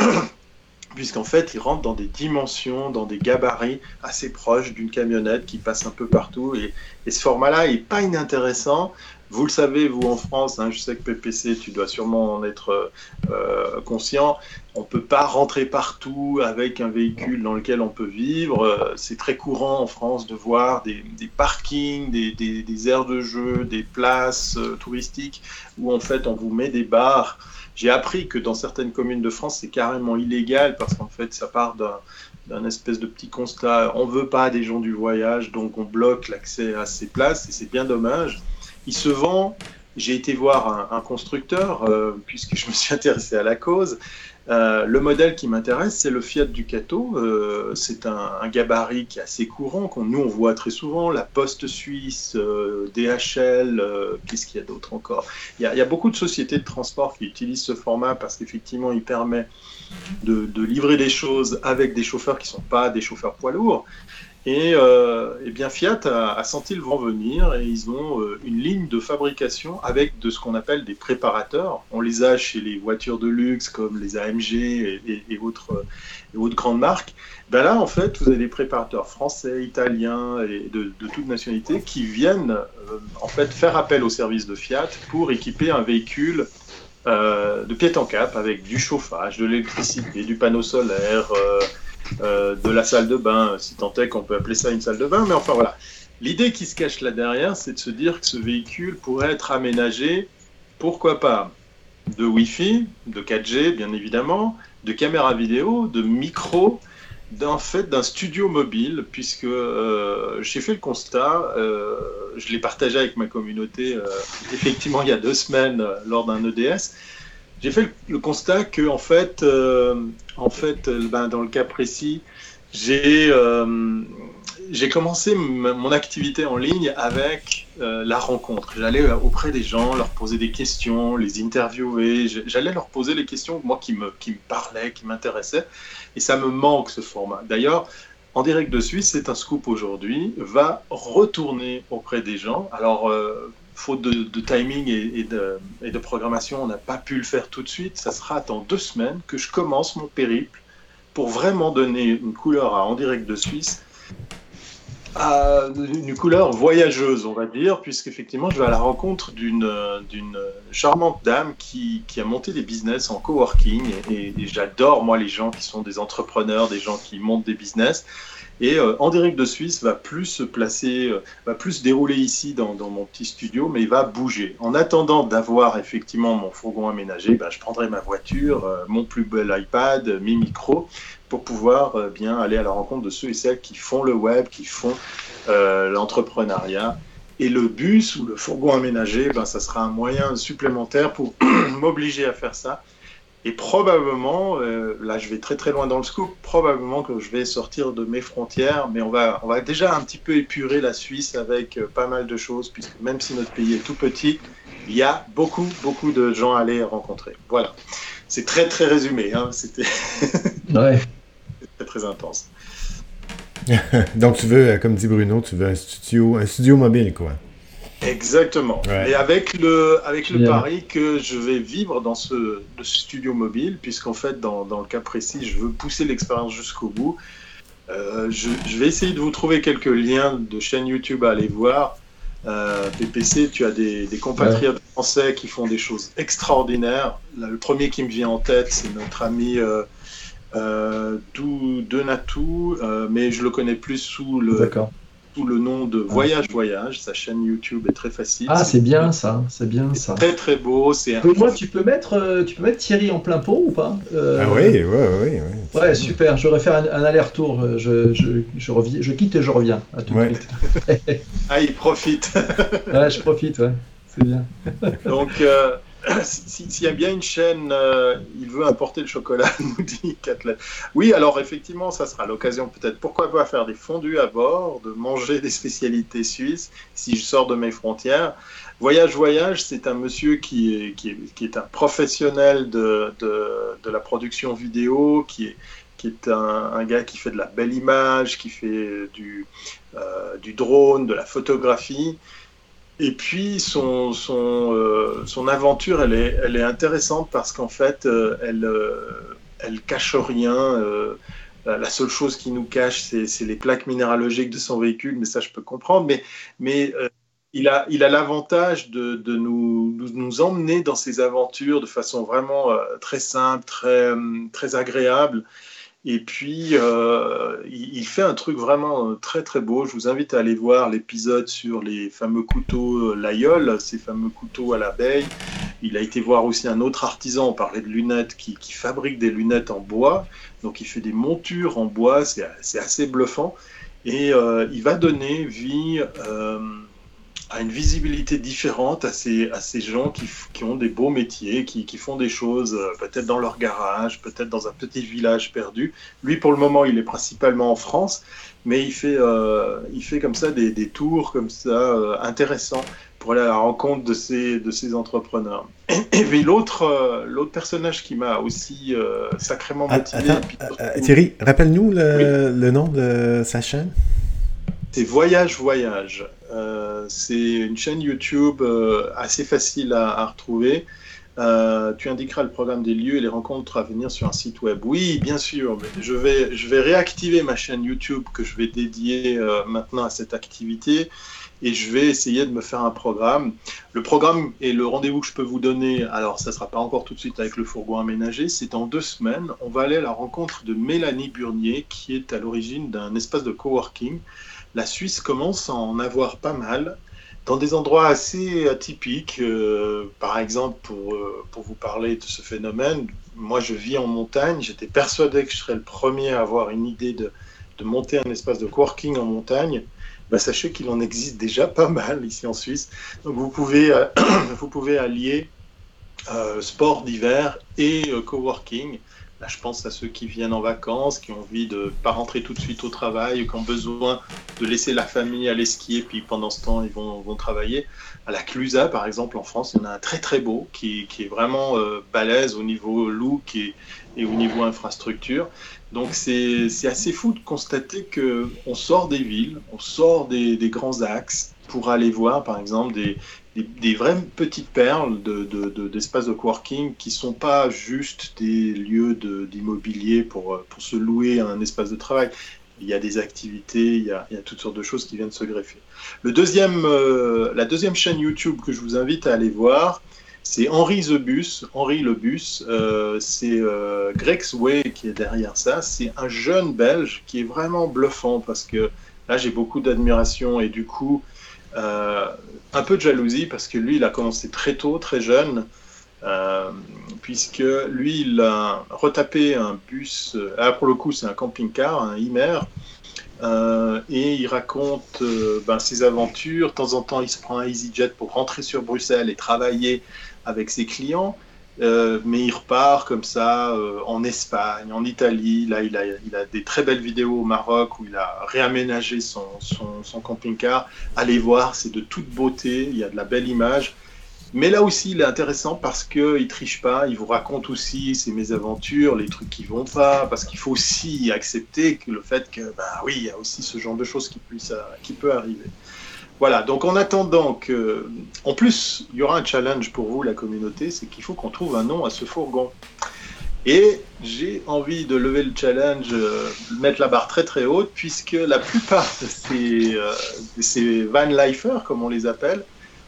C: Puisqu'en fait, il rentre dans des dimensions, dans des gabarits assez proches d'une camionnette qui passe un peu partout. Et, et ce format-là n'est pas inintéressant vous le savez, vous en France, hein, je sais que PPC, tu dois sûrement en être euh, conscient, on ne peut pas rentrer partout avec un véhicule dans lequel on peut vivre. Euh, c'est très courant en France de voir des, parkings, des, aires de jeu, des places euh, touristiques où en fait on vous met des bars. J'ai appris que dans certaines communes de France, c'est carrément illégal parce qu'en fait ça part d'un espèce de petit constat. On veut pas des gens du voyage, donc on bloque l'accès à ces places et c'est bien dommage. Il se vend. J'ai été voir un, constructeur, euh, puisque je me suis intéressé à la cause. Euh, le modèle qui m'intéresse, c'est le Fiat Ducato. Euh, c'est un, gabarit qui est assez courant, qu'on nous on voit très souvent. La Poste Suisse, euh, DHL, qu'est-ce qu'il y a d'autre encore? Il y, a, beaucoup de sociétés de transport qui utilisent ce format parce qu'effectivement, il permet de, de, livrer des choses avec des chauffeurs qui ne sont pas des chauffeurs poids lourds. Et, euh, eh bien Fiat a, senti le vent venir et ils ont euh, une ligne de fabrication avec de ce qu'on appelle des préparateurs. On les a chez les voitures de luxe comme les AMG et, autres, grandes marques. Ben là, en fait, vous avez des préparateurs français, italiens et de, toute nationalité qui viennent euh, en fait faire appel au service de Fiat pour équiper un véhicule de pied en cap avec du chauffage, de l'électricité, du panneau solaire. Euh, de la salle de bain, si tant est qu'on peut appeler ça une salle de bain, mais enfin voilà. L'idée qui se cache là derrière, c'est de se dire que ce véhicule pourrait être aménagé, pourquoi pas, de Wi-Fi, de 4G bien évidemment, de caméra vidéo, de micro, d'un fait d'un studio mobile, puisque euh, j'ai fait le constat, euh, je l'ai partagé avec ma communauté effectivement il y a deux semaines lors d'un EDS, j'ai fait le, constat que en fait, euh, en fait, euh, ben, dans le cas précis, j'ai euh, commencé mon activité en ligne avec la rencontre. J'allais auprès des gens, leur poser des questions, les interviewer. J'allais leur poser les questions moi qui me qui me parlaient, qui m'intéressaient. Et ça me manque ce format. D'ailleurs, en direct de Suisse, c'est un scoop aujourd'hui, va retourner auprès des gens. Alors, faute de, timing et, de, programmation, on n'a pas pu le faire tout de suite. Ça sera dans deux semaines que je commence mon périple pour vraiment donner une couleur à En direct de Suisse, une couleur voyageuse, on va dire, puisqu'effectivement, je vais à la rencontre d'une charmante dame qui, a monté des business en coworking. et j'adore, moi, les gens qui sont des entrepreneurs, des gens qui montent des business. Et euh, En direct de Suisse va plus se placer, euh, va plus se dérouler ici dans, mon petit studio, mais il va bouger. En attendant d'avoir effectivement mon fourgon aménagé, ben, je prendrai ma voiture, euh, mon plus bel iPad, mes micros, pour pouvoir bien aller à la rencontre de ceux et celles qui font le web, qui font l'entrepreneuriat. Et le bus ou le fourgon aménagé, ben, ça sera un moyen supplémentaire pour m'obliger à faire ça et probablement, euh, là je vais très très loin dans le scoop, probablement que je vais sortir de mes frontières, mais on va, on va déjà un petit peu épurer la Suisse avec euh, pas mal de choses, puisque même si notre pays est tout petit, il y a beaucoup beaucoup de gens à aller rencontrer. Voilà, c'est très très résumé, hein. c'était ouais. très très intense.
A: Donc tu veux, euh, comme dit Bruno, tu veux un studio, un studio mobile quoi.
C: Exactement. Et avec le, avec le pari que je vais vivre dans ce, studio mobile, puisqu'en fait, dans, dans, le cas précis, je veux pousser l'expérience jusqu'au bout. Euh, je, je, vais essayer de vous trouver quelques liens de chaînes YouTube à aller voir. Euh, PPC, tu as des, des compatriotes français qui font des choses extraordinaires. le premier qui me vient en tête, c'est notre ami euh, euh Donatou, euh, mais je le connais plus sous le. D'accord le nom de Voyage Voyage. Sa chaîne YouTube est très facile.
B: Ah, c'est bien ça, c'est bien ça.
C: Très très beau. C'est
B: moi, tu peux mettre, euh, tu peux mettre Thierry en plein pot ou pas
A: euh, Ah oui, oui, oui,
B: oui. Ouais, super. Je vais faire un, aller-retour. Euh, je, je, je, reviens, je quitte et je reviens. À tout de suite.
C: ah, il profite.
B: ouais, je profite, ouais. C'est bien.
C: Donc. s'il y a bien une chaîne, euh, il veut importer le chocolat, nous dit Kathleen. Oui, alors effectivement, ça sera l'occasion peut-être, pourquoi pas faire des fondus à bord, de manger des spécialités suisses, si je sors de mes frontières. Voyage Voyage, c'est un monsieur qui est, un professionnel de, la production vidéo, qui est, un, gars qui fait de la belle image, qui fait du, euh, du drone, de la photographie. Et puis son, son, euh, son aventure, elle est, elle est intéressante parce qu'en fait, euh, elle, euh, elle cache rien. la seule chose qui nous cache, c'est les plaques minéralogiques de son véhicule, mais ça, je peux comprendre. Mais, mais il a il a l'avantage de, de nous, nous, emmener dans ses aventures de façon vraiment très simple, très, très agréable. Et puis, euh, il, fait un truc vraiment euh, très très beau. Je vous invite à aller voir l'épisode sur les fameux couteaux euh, Layol, ces fameux couteaux à l'abeille. Il a été voir aussi un autre artisan, on parlait de lunettes, qui, fabrique des lunettes en bois. Donc il fait des montures en bois, c'est assez bluffant. Et il va donner vie a une visibilité différente à ces, à ces gens qui, qui ont des beaux métiers, qui, qui font des choses euh, peut-être dans leur garage, peut-être dans un petit village perdu. Lui, pour le moment, il est principalement en France, mais il fait, euh, il fait comme ça des, des tours comme ça euh, intéressants pour aller à la rencontre de ces, de ces entrepreneurs. Et, puis l'autre, l'autre personnage qui m'a aussi sacrément
A: ah, motivé. Thierry, rappelle-nous le, le nom de sa chaîne.
C: C'est Voyage Voyage. Euh, c'est une chaîne YouTube euh, assez facile à, retrouver. Euh, tu indiqueras le programme des lieux et les rencontres à venir sur un site web. Oui, bien sûr, mais je vais, réactiver ma chaîne YouTube que je vais dédier maintenant à cette activité et je vais essayer de me faire un programme. Le programme et le rendez-vous que je peux vous donner, alors ça ne sera pas encore tout de suite avec le fourgon aménagé, c'est dans deux semaines. On va aller à la rencontre de Mélanie Burnier qui est à l'origine d'un espace de coworking la Suisse commence à en avoir pas mal dans des endroits assez atypiques. Euh, par exemple, pour, euh, pour vous parler de ce phénomène, moi je vis en montagne, j'étais persuadé que je serais le premier à avoir une idée de, de monter un espace de coworking en montagne. Bah, sachez qu'il en existe déjà pas mal ici en Suisse. Donc vous pouvez, euh, vous pouvez allier sport d'hiver et coworking. Là, je pense à ceux qui viennent en vacances, qui ont envie de pas rentrer tout de suite au travail, ou qui ont besoin de laisser la famille aller skier, puis pendant ce temps, ils vont, travailler. À la Clusa, par exemple, en France, en a un très très beau, qui, est vraiment euh, balèze au niveau look et, au niveau infrastructure. Donc c'est assez fou de constater qu'on sort des villes, on sort des, grands axes pour aller voir, par exemple, des, des, vraies petites perles d'espaces de, de, coworking qui ne sont pas juste des lieux d'immobilier pour, pour se louer un espace de travail. Il y a des activités, il y a, toutes sortes de choses qui viennent se greffer. Le deuxième, euh, la deuxième chaîne YouTube que je vous invite à aller voir, c'est Henri The Bus. Henri Le Bus, euh, c'est euh, Way qui est derrière ça. C'est un jeune Belge qui est vraiment bluffant parce que là j'ai beaucoup d'admiration et du coup euh, un peu de jalousie parce que lui, il a commencé très tôt, très jeune, euh, puisque lui, il a retapé un bus, euh, pour le coup, c'est un camping-car, un Imer, et il raconte ben, ses aventures. De temps en temps, il se prend un EasyJet pour rentrer sur Bruxelles et travailler avec ses clients. Euh, mais il repart comme ça euh, en Espagne, en Italie. Là, il a, il a, des très belles vidéos au Maroc où il a réaménagé son, son, camping-car. Allez voir, c'est de toute beauté. Il y a de la belle image. Mais là aussi, il est intéressant parce qu'il ne triche pas. Il vous raconte aussi ses mésaventures, les trucs qui vont pas. Parce qu'il faut aussi accepter que le fait que, bah oui, il y a aussi ce genre de choses qui, qui peut arriver. Voilà, donc en attendant que. En plus, il y aura un challenge pour vous, la communauté, c'est qu'il faut qu'on trouve un nom à ce fourgon. Et j'ai envie de lever le challenge, euh, mettre la barre très très haute, puisque la plupart de ces, euh, ces van lifers, comme on les appelle,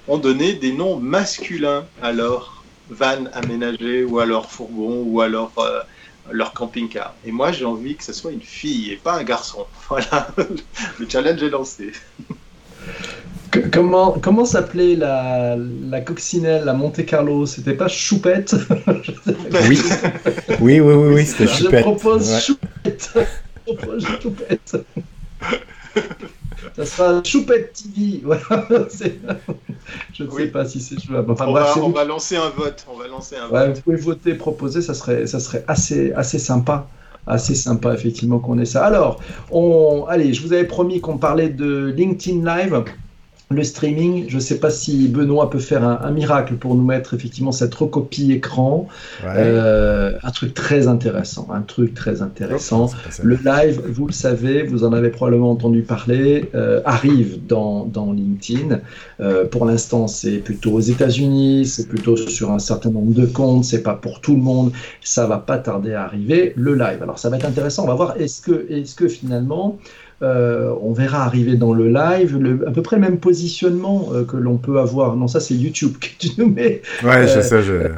C: ont donné des noms masculins à leur van aménagé, ou à leur fourgon, ou à leur, euh, leur camping-car. Et moi, j'ai envie que ce soit une fille et pas un garçon. Voilà, le challenge est lancé.
B: Comment, comment s'appelait la, la coccinelle la Monte Carlo? C'était pas Choupette?
A: Oui. oui, oui, oui, oui, c'était
B: Choupette. Je propose Choupette. Je propose Choupette. Ça sera Choupette TV. Je ne sais pas si c'est
C: jouable. Enfin, on, va, on va, lancer un vote. On va lancer un vote.
B: Vous pouvez voter, proposer, ça serait, ça serait assez, assez sympa assez sympa effectivement qu'on ait ça. Alors, on, allez, je vous avais promis qu'on parlait de LinkedIn Live le streaming, je ne sais pas si Benoît peut faire un, miracle pour nous mettre effectivement cette recopie écran. Euh, un truc très intéressant, un truc très intéressant. le live, vous le savez, vous en avez probablement entendu parler, euh, arrive dans, dans LinkedIn. Euh, pour l'instant, c'est plutôt aux États-Unis, c'est plutôt sur un certain nombre de comptes, c'est pas pour tout le monde. Ça va pas tarder à arriver. Le live, alors ça va être intéressant. On va voir est-ce que, est-ce que finalement euh, on verra arriver dans le live à peu près le même positionnement euh, que l'on peut avoir. Non, ça c'est YouTube que tu nous mets.
A: Ouais, je sais. Je...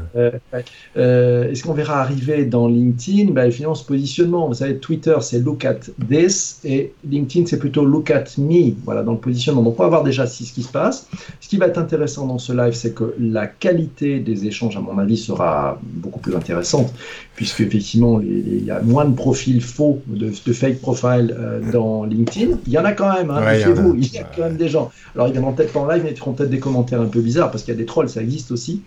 B: Euh, est-ce qu'on verra arriver dans LinkedIn? Bah, Finalement, ce positionnement, vous savez, Twitter c'est look at this et LinkedIn c'est plutôt look at me. Voilà, dans le positionnement. Donc on va voir déjà ce qui se passe. Ce qui va être intéressant dans ce live, c'est que la qualité des échanges, à mon avis, sera beaucoup plus intéressante puisque effectivement il y a moins de profils faux, de, de fake profile dans LinkedIn. Il y en a quand même, hein, vous il y a quand même des gens. Alors évidemment, peut-être pas en live, mais ils feront peut-être des commentaires un peu bizarres parce qu'il y a des trolls, ça existe aussi.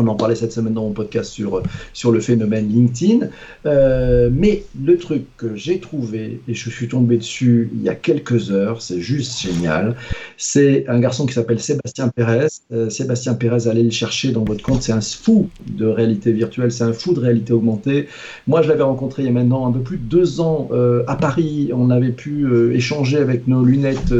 B: On en parlait cette semaine dans mon podcast sur, sur le phénomène LinkedIn. Euh, mais le truc que j'ai trouvé, et je suis tombé dessus il y a quelques heures, c'est juste génial, c'est un garçon qui s'appelle Sébastien Pérez. Euh, Sébastien Pérez, allez le chercher dans votre compte, c'est un fou de réalité virtuelle, c'est un fou de réalité augmentée. Moi, je l'avais rencontré il y a maintenant un peu plus de deux ans euh, à Paris. On avait pu échanger avec nos lunettes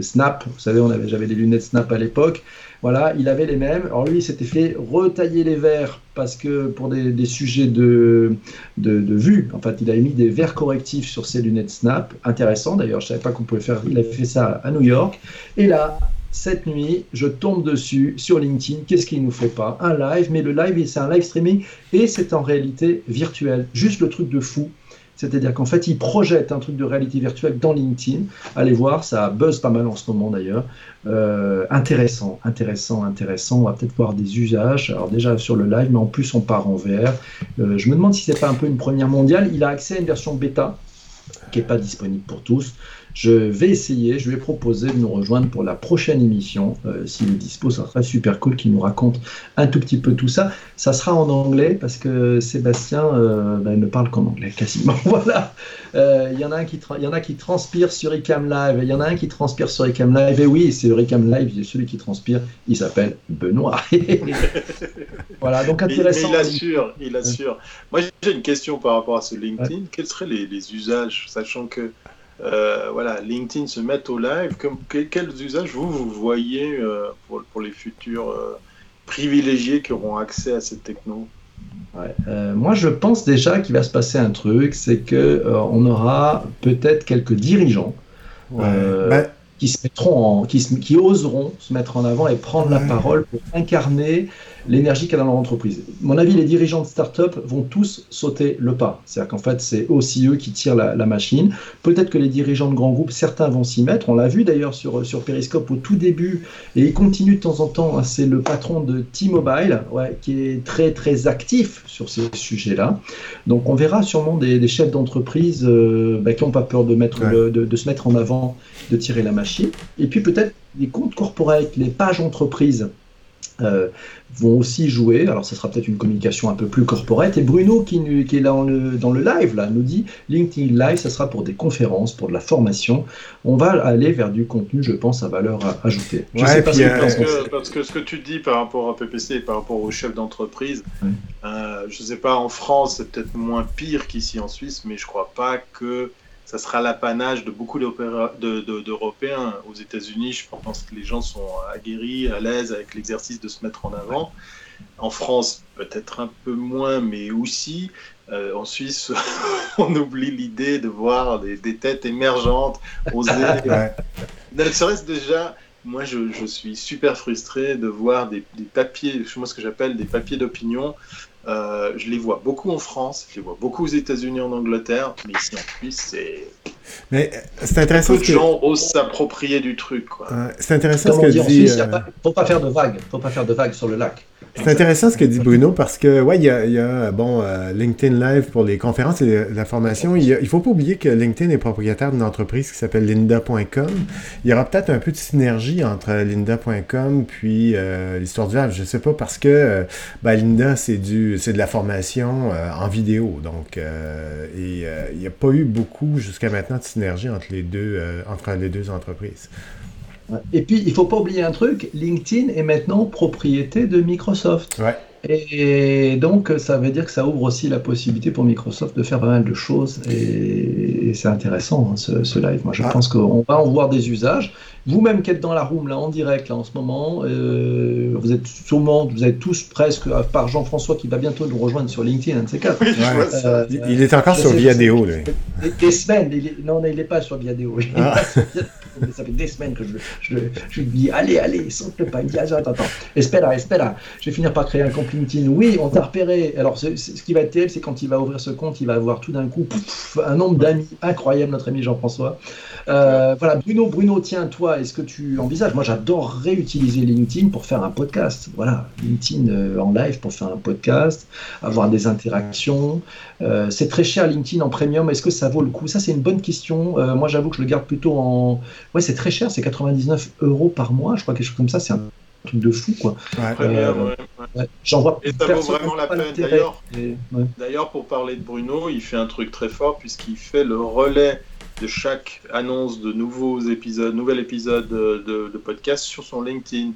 B: Snap. Vous savez, j'avais des lunettes Snap à l'époque. Voilà, il avait les mêmes. Alors lui, il s'était fait retailler les verres parce que pour des, sujets de, de, vue, en fait, il avait mis des verres correctifs sur ses lunettes Snap. Intéressant d'ailleurs, je ne savais pas qu'on pouvait faire. Il avait fait ça à New York. Et là, cette nuit, je tombe dessus sur LinkedIn. Qu'est-ce qu'il nous fait pas? Un live, mais le live, c'est un live streaming et c'est en réalité virtuel. Juste le truc de fou. C'est-à-dire qu'en fait, il projette un truc de réalité virtuelle dans LinkedIn. Allez voir, ça buzz pas mal en ce moment d'ailleurs. Euh, intéressant, intéressant, intéressant. On va peut-être voir des usages. Alors déjà sur le live, mais en plus on part en VR. Euh, je me demande si c'est pas un peu une première mondiale. Il a accès à une version bêta qui n'est pas disponible pour tous. Je vais essayer, je vais proposer de nous rejoindre pour la prochaine émission. Euh, S'il est dispo, ça serait super cool qu'il nous raconte un tout petit peu tout ça. Ça sera en anglais parce que Sébastien euh, ben, ne parle qu'en anglais quasiment. voilà. Euh, il y en a un qui, y en a qui transpire sur Icam Live. Il y en a un qui transpire sur Icam Live. Et oui, c'est Icam Live, celui qui transpire. Il s'appelle Benoît. voilà, donc intéressant.
C: il assure, il assure. Moi, j'ai une question par rapport à ce LinkedIn. Quels seraient les, les usages, sachant que euh, voilà, LinkedIn se met au live. quels usages vous, vous voyez euh, pour, les futurs euh, privilégiés qui auront accès à cette techno?
B: Moi, je pense déjà qu'il va se passer un truc, c'est que on aura peut-être quelques dirigeants ben qui se mettront qui, qui, oseront se mettre en avant et prendre la parole pour incarner l'énergie qu'il y a dans leur entreprise. mon avis, les dirigeants de start-up vont tous sauter le pas. C'est-à-dire qu'en fait, c'est aussi eux qui tirent la, machine. Peut-être que les dirigeants de grands groupes, certains vont s'y mettre. On l'a vu d'ailleurs sur, sur Periscope au tout début, et il continue de temps en temps. Hein, c'est le patron de T-Mobile ouais, qui est très très actif sur ces sujets-là. Donc on verra sûrement des, chefs d'entreprise euh, bah, qui n'ont pas peur de, mettre de, de se mettre en avant, de tirer la machine. Et puis peut-être les comptes corporate, les pages entreprises euh, vont aussi jouer. Alors, ce sera peut-être une communication un peu plus corporate. Et Bruno, qui, qui est dans le, dans le live, là, nous dit LinkedIn Live, ce sera pour des conférences, pour de la formation. On va aller vers du contenu, je pense, à valeur ajoutée. Je
C: sais pas euh, parce, que, parce, que, ce que tu dis par rapport à PPC et par rapport aux chefs d'entreprise, euh, je ne sais pas, en France, c'est peut-être moins pire qu'ici en Suisse, mais je ne crois pas que ça sera l'apanage de beaucoup d'Européens. Aux États-Unis, je pense que les gens sont aguerris, à l'aise avec l'exercice de se mettre en avant. En France, peut-être un peu moins, mais aussi. Euh, en Suisse, on oublie l'idée de voir des, têtes émergentes, oser. Ne serait-ce déjà, moi je, suis super frustré de voir des, des papiers, moi ce que j'appelle des papiers d'opinion euh, je les vois beaucoup en France, je les vois beaucoup aux États-Unis, en Angleterre, mais ici en Suisse, c'est.
A: Mais c'est intéressant.
C: Beaucoup de gens osent s'approprier du truc.
A: c'est intéressant ce que dit. En Suisse,
B: euh... faut pas faire de vagues. Faut pas faire de vagues sur le lac.
A: C'est intéressant ce que dit Bruno parce que, ouais, il y a, bon, euh, LinkedIn Live pour les conférences et la formation. Il ne faut pas oublier que LinkedIn est propriétaire d'une entreprise qui s'appelle lynda.com. Il y aura peut-être un peu de synergie entre lynda.com puis euh, l'histoire du live. Je ne sais pas parce que euh, ben, Lynda, c'est du c'est de la formation en vidéo. Donc, il n'y a pas eu beaucoup jusqu'à maintenant de synergie entre les deux, entre les deux entreprises.
B: Et puis, il ne faut pas oublier un truc, LinkedIn est maintenant propriété de Microsoft. Et donc, ça veut dire que ça ouvre aussi la possibilité pour Microsoft de faire pas mal de choses. Et, c'est intéressant, hein, ce, live. Moi, je ah. pense qu'on va en voir des usages. Vous-même qui êtes dans la room, là, en direct, là, en ce moment, euh, vous êtes sûrement, vous êtes tous presque, à part Jean-François qui va bientôt nous rejoindre sur LinkedIn, un de ces quatre.
A: il est encore sur Viadeo, lui.
B: Des, semaines, non, il n'est pas sur Viadeo. Ah. Ça fait des semaines que je, je, je, lui dis allez, allez, saute le pas. Il me dit attends, attends, espère, espère, je vais finir par créer un compte LinkedIn. Oui, on t'a repéré. Alors, ce qui va être terrible, c'est quand il va ouvrir ce compte, il va avoir tout d'un coup un nombre d'amis incroyable, notre ami Jean-François. Euh, voilà, Bruno, Bruno, tiens, toi, est-ce que tu envisages? Moi, j'adore réutiliser LinkedIn pour faire un podcast. Voilà, LinkedIn euh, en live pour faire un podcast, avoir des interactions. Euh, c'est très cher LinkedIn en premium. Est-ce que ça vaut le coup? Ça, c'est une bonne question. moi, j'avoue que je le garde plutôt en. Ouais, c'est très cher. C'est 99 euros par mois. Je crois quelque chose comme ça. C'est un truc de fou, quoi.
C: J'en vois. Et ça vaut vraiment la peine. D'ailleurs, d'ailleurs, pour parler de Bruno, il fait un truc très fort puisqu'il fait le relais de chaque annonce de nouveaux épisodes, nouvel épisode de, podcast sur son LinkedIn.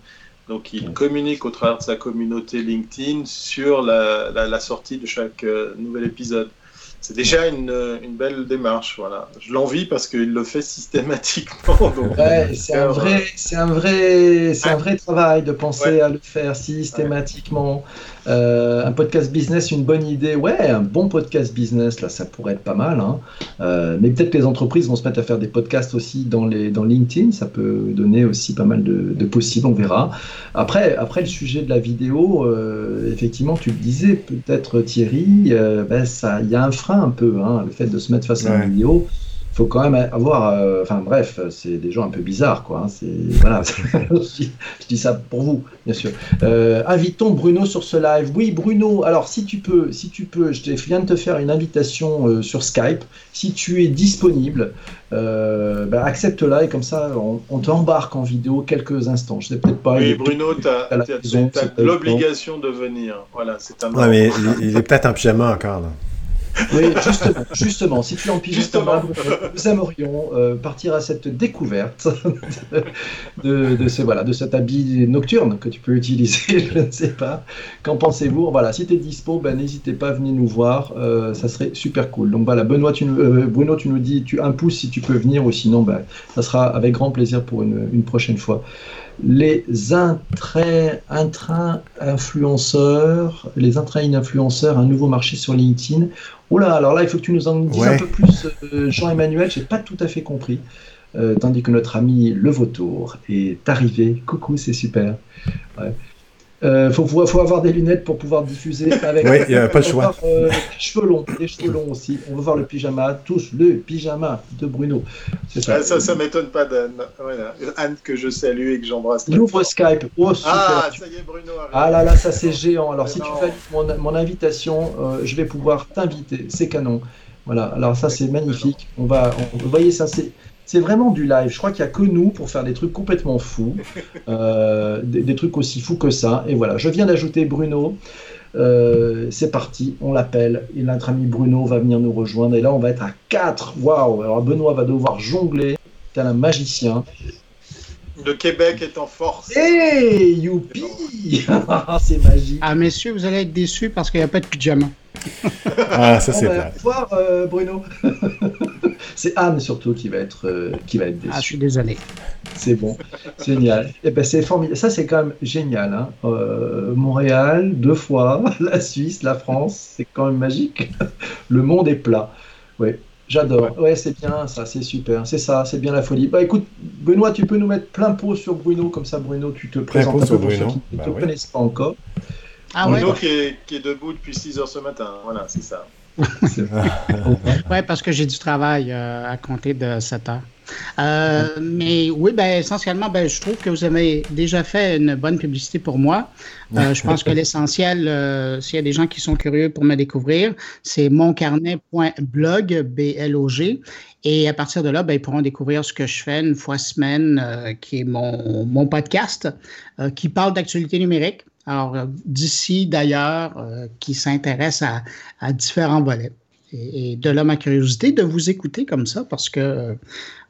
C: Donc il communique au travers de sa communauté LinkedIn sur la, sortie de chaque euh, nouvel épisode c'est déjà une, une, belle démarche. Voilà. Je l'envie parce qu'il le fait systématiquement.
B: Ouais, c'est un vrai, c'est un vrai, c'est un vrai travail de penser à le faire systématiquement. Euh, un podcast business, une bonne idée. Ouais, un bon podcast business, là, ça pourrait être pas mal. Hein. Euh, mais peut-être que les entreprises vont se mettre à faire des podcasts aussi dans, les, dans LinkedIn. Ça peut donner aussi pas mal de, de possibles, on verra. Après, après, le sujet de la vidéo, euh, effectivement, tu le disais, peut-être Thierry, ben, il y a un frein un peu, hein, le fait de se mettre face à une vidéo faut quand même avoir. Euh, enfin bref, c'est des gens un peu bizarres, quoi. Hein, c'est voilà. je, dis, ça pour vous, bien sûr. Euh, invitons Bruno sur ce live. Oui, Bruno. Alors si tu peux, si tu peux, je viens de te faire une invitation euh, sur Skype. Si tu es disponible, bah, accepte-la et comme ça, on, t'embarque en vidéo quelques instants. Je sais peut-être pas.
C: Oui, Bruno, tu as, l'obligation de venir. Voilà, c'est un.
A: Ouais, mais il, il est peut-être en pyjama encore là.
B: Oui, justement, justement, si tu en pyjama, nous aimerions euh, partir à cette découverte de, de, ce, voilà, de cet habit nocturne que tu peux utiliser, je ne sais pas. Qu'en pensez-vous? Voilà, si tu es dispo, ben, n'hésitez pas à venir nous voir, euh, ça serait super cool. Donc voilà, Benoît, tu, euh, Bruno, tu nous dis tu un pouce si tu peux venir, ou sinon, ben, ça sera avec grand plaisir pour une, une prochaine fois les intrains influenceurs, les intrains influenceurs, un nouveau marché sur LinkedIn. Oh là, alors là, il faut que tu nous en dises un peu plus, euh, Jean-Emmanuel, j'ai pas tout à fait compris. Euh, tandis que notre ami Le Vautour est arrivé. Coucou, c'est super. Ouais. Euh, faut, faut, avoir des lunettes pour pouvoir diffuser avec.
A: Oui, il n'y a pas de choix.
B: Euh, cheveux longs, des cheveux longs aussi. On veut voir le pyjama, tous le pyjama de Bruno.
C: Ça, ça, ça m'étonne pas d'Anne. Voilà. Anne que je salue et que j'embrasse.
B: Il ouvre Skype. Oh, super.
C: Ah, ça y est, Bruno.
B: Ah là là, ça c'est géant. Alors si tu fais mon, mon invitation, euh, je vais pouvoir t'inviter. C'est canon. Voilà. Alors ça c'est magnifique. On va, on, vous voyez ça c'est c'est vraiment du live. Je crois qu'il n'y a que nous pour faire des trucs complètement fous, euh, des, trucs aussi fous que ça. Et voilà, je viens d'ajouter Bruno. Euh, c'est parti, on l'appelle. Et notre ami Bruno va venir nous rejoindre. Et là, on va être à 4. Waouh Alors Benoît va devoir jongler, tel un magicien.
C: Le Québec est en force.
B: Hey, youpi C'est magique.
D: Ah, messieurs, vous allez être déçus parce qu'il n'y a pas de pyjama.
A: ah, ça c'est
B: vrai. voir, euh, Bruno. c'est Anne surtout qui va être, euh, qui va être déçue.
D: Ah, je suis désolé.
B: C'est bon, génial. Et eh ben, c'est formidable. Ça, c'est quand même génial. Hein. Euh, Montréal, deux fois, la Suisse, la France, c'est quand même magique. Le monde est plat. Oui. J'adore. Ouais, c'est bien, ça, c'est super. C'est ça, c'est bien la folie. Bah écoute, Benoît, tu peux nous mettre plein pot sur Bruno, comme ça, Bruno, tu te présentes un peu pour ceux qui ne bah te connaissent pas encore.
C: Ah Bruno qui, est, qui, est, debout depuis 6 heures ce matin. Voilà, c'est ça.
D: oui, parce que j'ai du travail euh, à compter de 7 heures. Euh, mais oui, ben, essentiellement, ben, je trouve que vous avez déjà fait une bonne publicité pour moi. Euh, je pense que l'essentiel, s'il y a des gens qui sont curieux pour me découvrir, c'est moncarnet.blog, B-L-O-G. Et à partir de là, ben, ils pourront découvrir ce que je fais une fois semaine, qui est mon, mon podcast, qui parle d'actualité numérique. Alors, euh, d'ici d'ailleurs, euh, qui s'intéresse à, différents volets. Et, de là ma curiosité de vous écouter comme ça parce que euh,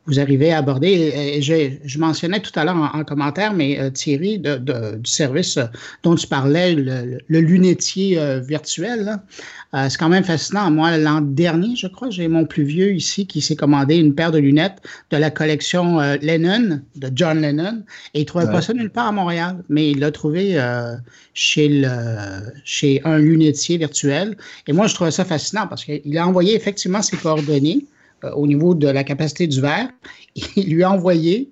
D: vous arrivez à aborder, et, je, mentionnais tout à l'heure en, commentaire, mais Thierry, de, du service dont tu parlais, le, le lunetier virtuel, là, euh, c'est quand même fascinant. Moi, l'an dernier, je crois, j'ai mon plus vieux ici qui s'est commandé une paire de lunettes de la collection euh, Lennon, de John Lennon, et il ne trouvait pas ça nulle part à Montréal, mais il l'a trouvé euh, chez, le, chez un lunetier virtuel. Et moi, je trouvais ça fascinant parce qu'il a envoyé effectivement ses coordonnées au niveau de la capacité du verre. Il lui a envoyé,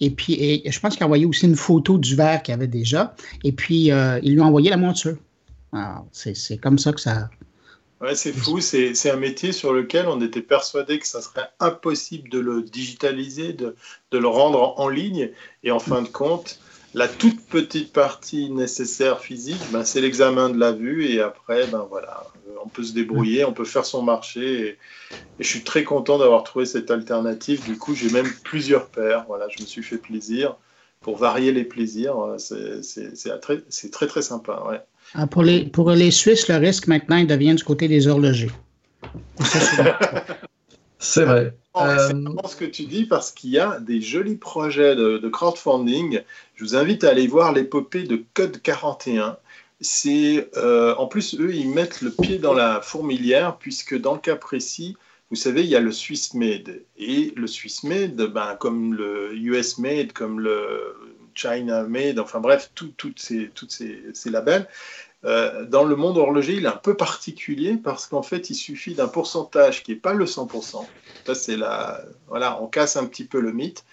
D: et puis je pense qu'il a envoyé aussi une photo du verre qu'il avait déjà, et puis il lui a envoyé la monture. C'est comme ça que ça,
C: Ouais, c'est fou, c'est un métier sur lequel on était persuadé que ça serait impossible de le digitaliser, de, de, le rendre en ligne. Et en fin de compte, la toute petite partie nécessaire physique, ben, c'est l'examen de la vue. Et après, ben, voilà, on peut se débrouiller, on peut faire son marché. Et, je suis très content d'avoir trouvé cette alternative. Du coup, j'ai même plusieurs paires. Voilà, je me suis fait plaisir pour varier les plaisirs. C'est très, très, très sympa. Ouais.
D: Ah, pour, les, pour les Suisses, le risque maintenant, il devient du côté des horlogers.
B: C'est vrai.
C: C'est euh, vraiment ce que tu dis parce qu'il y a des jolis projets de, crowdfunding. Je vous invite à aller voir l'épopée de Code 41. C'est euh, en plus eux ils mettent le pied dans la fourmilière puisque dans le cas précis, vous savez il y a le Swiss Made et le Swiss Made, ben, comme le US Made, comme le China Made, enfin bref, toutes ces, toutes ces, ces labels. Euh, dans le monde horloger, il est un peu particulier parce qu'en fait, il suffit d'un pourcentage qui n'est pas le 100%. Ça, c'est la, voilà, on casse un petit peu le mythe.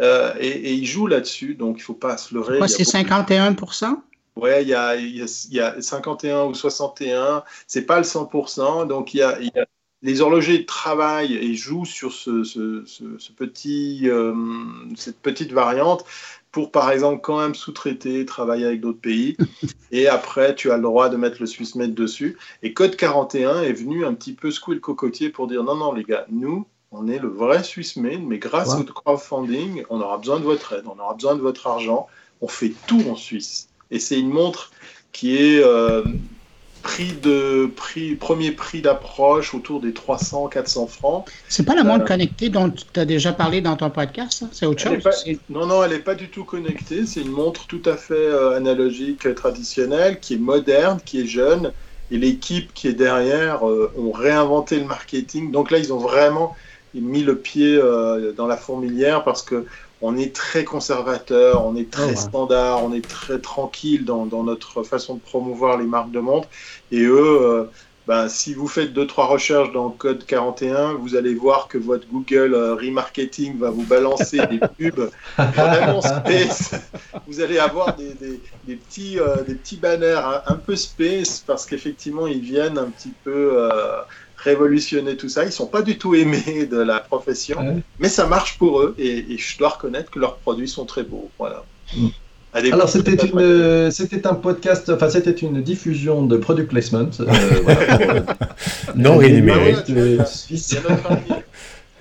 C: Euh, et, il joue là-dessus, donc il ne faut pas se leurrer.
D: c'est 51%
C: Oui, il y a, il, y a, 51 ou 61%, c'est pas le 100%, donc il y a, les horlogers travaillent et jouent sur ce, ce, ce, petit, euh, cette petite variante, pour, par exemple, quand même sous-traiter, travailler avec d'autres pays. Et après, tu as le droit de mettre le SwissMed dessus. Et Code 41 est venu un petit peu secouer le cocotier pour dire non, non, les gars, nous, on est le vrai SwissMed, mais grâce au crowdfunding, on aura besoin de votre aide, on aura besoin de votre argent. On fait tout en Suisse. Et c'est une montre qui est euh, prix de prix, premier prix d'approche autour des 300, 400 francs.
D: C'est pas la montre euh, connectée dont tu as déjà parlé dans ton podcast, c'est autre chose?
C: non, non, elle n'est pas du tout connectée. C'est une montre tout à fait euh, analogique, traditionnelle, qui est moderne, qui est jeune. Et l'équipe qui est derrière euh, ont réinventé le marketing. Donc là, ils ont vraiment mis le pied dans la fourmilière parce que on est très conservateur, on est très oh, standard, on est très tranquille dans, notre façon de promouvoir les marques de montres. Et eux, euh, ben, si vous faites deux trois recherches dans Code 41, vous allez voir que votre Google euh, Remarketing va vous balancer des pubs vraiment space. Vous allez avoir des, petits, euh, des petits banners un, peu space parce qu'effectivement, ils viennent un petit peu révolutionner tout ça. Ils sont pas du tout aimés de la profession, mais ça marge pour eux et, je dois reconnaître que leurs produits sont très beaux. Voilà.
B: Mm. Alors c'était une, c'était un podcast, enfin c'était une diffusion de product placement. Euh,
A: voilà, non rémunéré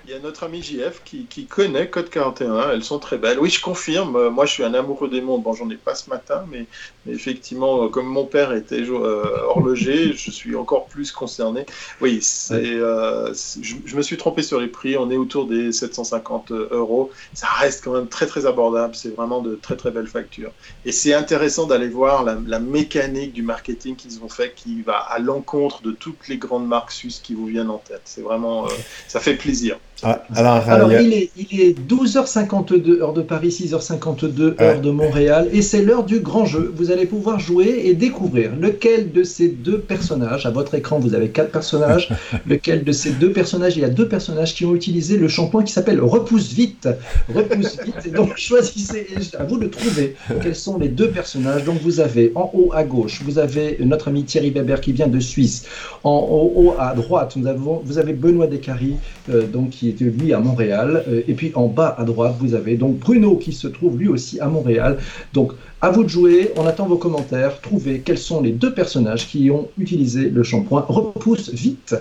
C: il y a notre ami JF qui, qui, connaît Code 41. Elles sont très belles. Oui, je confirme. Euh, moi, je suis un amoureux des montres. Bon, j'en ai pas ce matin, mais, effectivement, euh, comme mon père était euh, horloger, je suis encore plus concerné. Oui, c'est, je, me suis trompé sur les prix. On est autour des 750 euros. Ça reste quand même très, très abordable. C'est vraiment de très, très belles factures. Et c'est intéressant d'aller voir la, la mécanique du marketing qu'ils ont fait qui va à l'encontre de toutes les grandes marques suisses qui vous viennent en tête. C'est vraiment, ça fait plaisir.
B: Ah, alors, il, est, il, est, 12h52 heure de Paris, 6h52 heure de Montréal, et c'est l'heure du grand jeu. Vous allez pouvoir jouer et découvrir lequel de ces deux personnages, à votre écran vous avez quatre personnages, lequel de ces deux personnages, il y a deux personnages qui ont utilisé le shampoing qui s'appelle Repousse vite. Repousse vite, et donc choisissez, à vous de trouver quels sont les deux personnages. Donc vous avez en haut à gauche, vous avez notre ami Thierry Weber qui vient de Suisse. En haut à droite, nous avons, vous avez Benoît Descaries, euh, donc qui était lui à Montréal. Euh, et puis en bas à droite, vous avez donc Bruno qui se trouve lui aussi à Montréal. Donc à vous de jouer, on attend vos commentaires. Trouvez quels sont les deux personnages qui ont utilisé le shampoing. Repousse vite.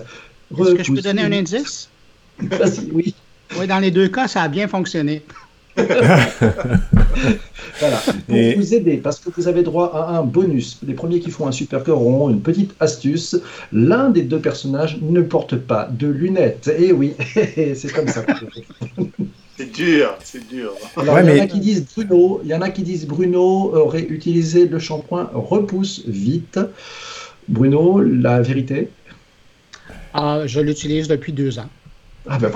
D: Est-ce que je peux donner un indice?
B: Oui.
D: Oui, dans les deux cas, ça a bien fonctionné.
B: voilà. Pour vous aider, parce que vous avez droit à un bonus. Les premiers qui font un super cœur auront une petite astuce. L'un des deux personnages ne porte pas de lunettes. Et eh oui, c'est comme ça.
C: C'est dur, c'est dur.
B: il y en a qui disent Bruno, il y en a qui disent Bruno aurait utilisé le shampoing repousse vite. Bruno, la vérité?
D: Ah, Je l'utilise depuis deux ans. Ah ben,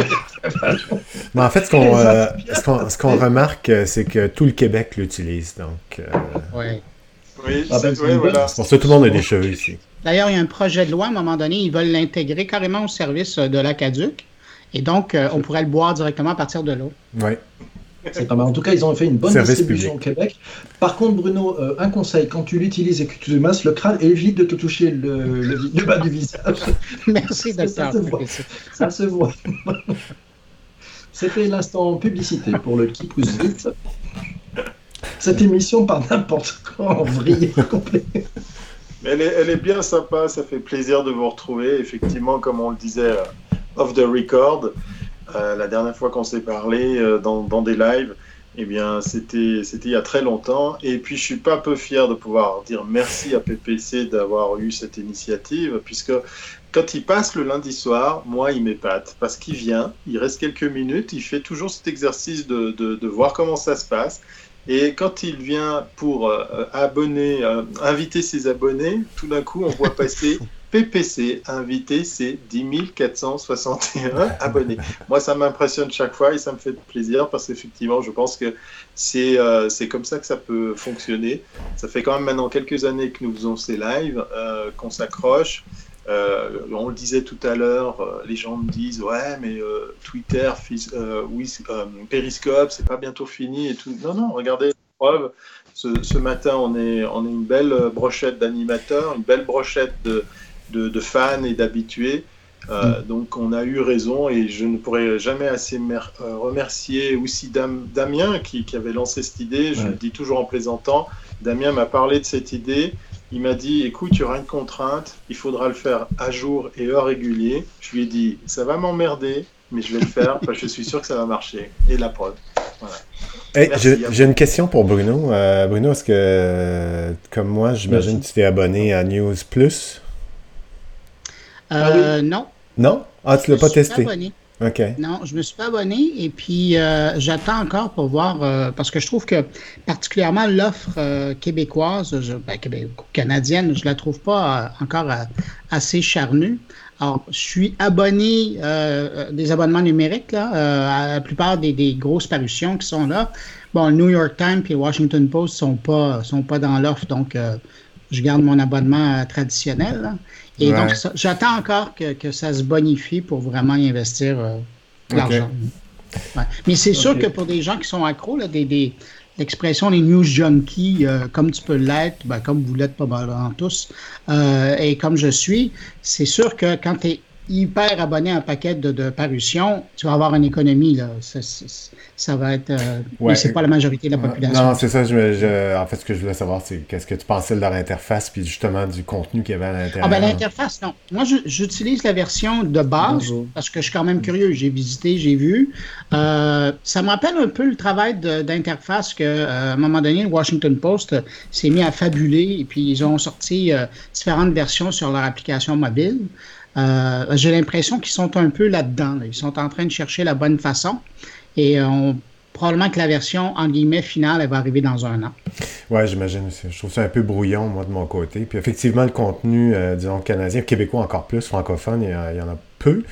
A: Mais en fait, ce qu'on euh, ce qu'on remarque, euh, c'est que tout le Québec l'utilise. Donc, euh...
D: ouais.
C: Oui, ah ben, voilà.
A: Pour ça, tout le monde a des cheveux ici.
D: D'ailleurs, il y a un projet de loi, à un moment donné, ils veulent l'intégrer carrément au service de l'ACADUC. Et donc, on pourrait le boire directement à partir de l'eau.
A: Oui.
B: C'est pas mal. En tout cas, ils ont fait une bonne distribution au Québec. Par contre, Bruno, euh, un conseil quand tu l'utilises et que tu te masses le crâne, évite de te toucher le, le, bas du visage.
D: Merci,
B: docteur. Ça, se voit. Ça se voit. C'était l'instant publicité pour le qui pousse vite. Cette émission par n'importe quoi en vrille complet.
C: Elle est, elle est, bien sympa, ça fait plaisir de vous retrouver. Effectivement, comme on le disait euh, off the record, euh, la dernière fois qu'on s'est parlé euh, dans, des lives, eh bien, c'était il y a très longtemps. Et puis, je suis pas peu fier de pouvoir dire merci à PPC d'avoir eu cette initiative, puisque quand il passe le lundi soir, moi, il m'épate, parce qu'il vient, il reste quelques minutes, il fait toujours cet exercice de, de, voir comment ça se passe. Et quand il vient pour euh, abonner, inviter ses abonnés, tout d'un coup, on voit passer PPC invité, c'est 10 461 abonnés. Moi, ça m'impressionne chaque fois et ça me fait plaisir parce qu'effectivement, je pense que c'est euh, comme ça que ça peut fonctionner. Ça fait quand même maintenant quelques années que nous faisons ces lives, euh, qu'on s'accroche. Euh, on le disait tout à l'heure, les gens me disent ouais mais Twitter, oui, Periscope, c'est pas bientôt fini et tout. Non non, regardez preuve. Ce, ce matin, on est on est une belle brochette d'animateurs, une belle brochette de de, fans et d'habitués. Euh, mm. Donc on a eu raison et je ne pourrais jamais assez euh, remercier aussi Damien qui, avait lancé cette idée. Je le dis toujours en plaisantant. Damien m'a parlé de cette idée. Il m'a dit écoute, il y aura une contrainte, il faudra le faire à jour et heure régulier. Je lui ai dit ça va m'emmerder, mais je vais le faire parce que je suis sûr que ça va marcher. Et la preuve.
A: J'ai une question pour Bruno. Euh, Bruno, est-ce que, comme moi, j'imagine que tu t'es abonné à News Plus?
D: Euh, ah non.
A: Non? Ah, tu l'as pas testé?
D: OK. Non, je me suis pas abonné et puis euh, j'attends encore pour voir euh, parce que je trouve que particulièrement l'offre québécoise, ben, canadienne, je la trouve pas encore assez charnue. Alors, je suis abonné des abonnements numériques là, à la plupart des, grosses parutions qui sont là. Bon, le New York Times et le Washington Post sont pas sont pas dans l'offre, donc je garde mon abonnement traditionnel. Et donc, j'attends encore que, ça se bonifie pour vraiment y investir euh, l'argent. Mais c'est sûr que pour des gens qui sont accros, là, des, l'expression des news junkies, euh, comme tu peux l'être, ben, comme vous l'êtes probablement tous, euh, et comme je suis, c'est sûr que quand tu es hyper abonné à un paquet de, de parutions, tu vas avoir une économie. Là. Ça, va être. Euh, mais c'est pas la majorité de la population.
A: Non, c'est ça. Je, en fait, ce que je voulais savoir, c'est qu'est-ce que tu pensais de leur interface, puis justement du contenu qu'il y avait à l'intérieur.
D: Ah, ben l'interface, non. Moi, j'utilise la version de base parce que je suis quand même curieux. J'ai visité, j'ai vu. Euh, ça me rappelle un peu le travail d'interface que, euh, à un moment donné, le Washington Post s'est mis à fabuler, et puis ils ont sorti différentes versions sur leur application mobile. Euh, j'ai l'impression qu'ils sont un peu là-dedans. Ils sont en train de chercher la bonne façon et euh, probablement que la version en guillemets finale va arriver dans un an.
A: Ouais, j'imagine. Je trouve ça un peu brouillon moi de mon côté. Puis effectivement le contenu euh, disons canadien, québécois encore plus, francophone, il y, en a peu.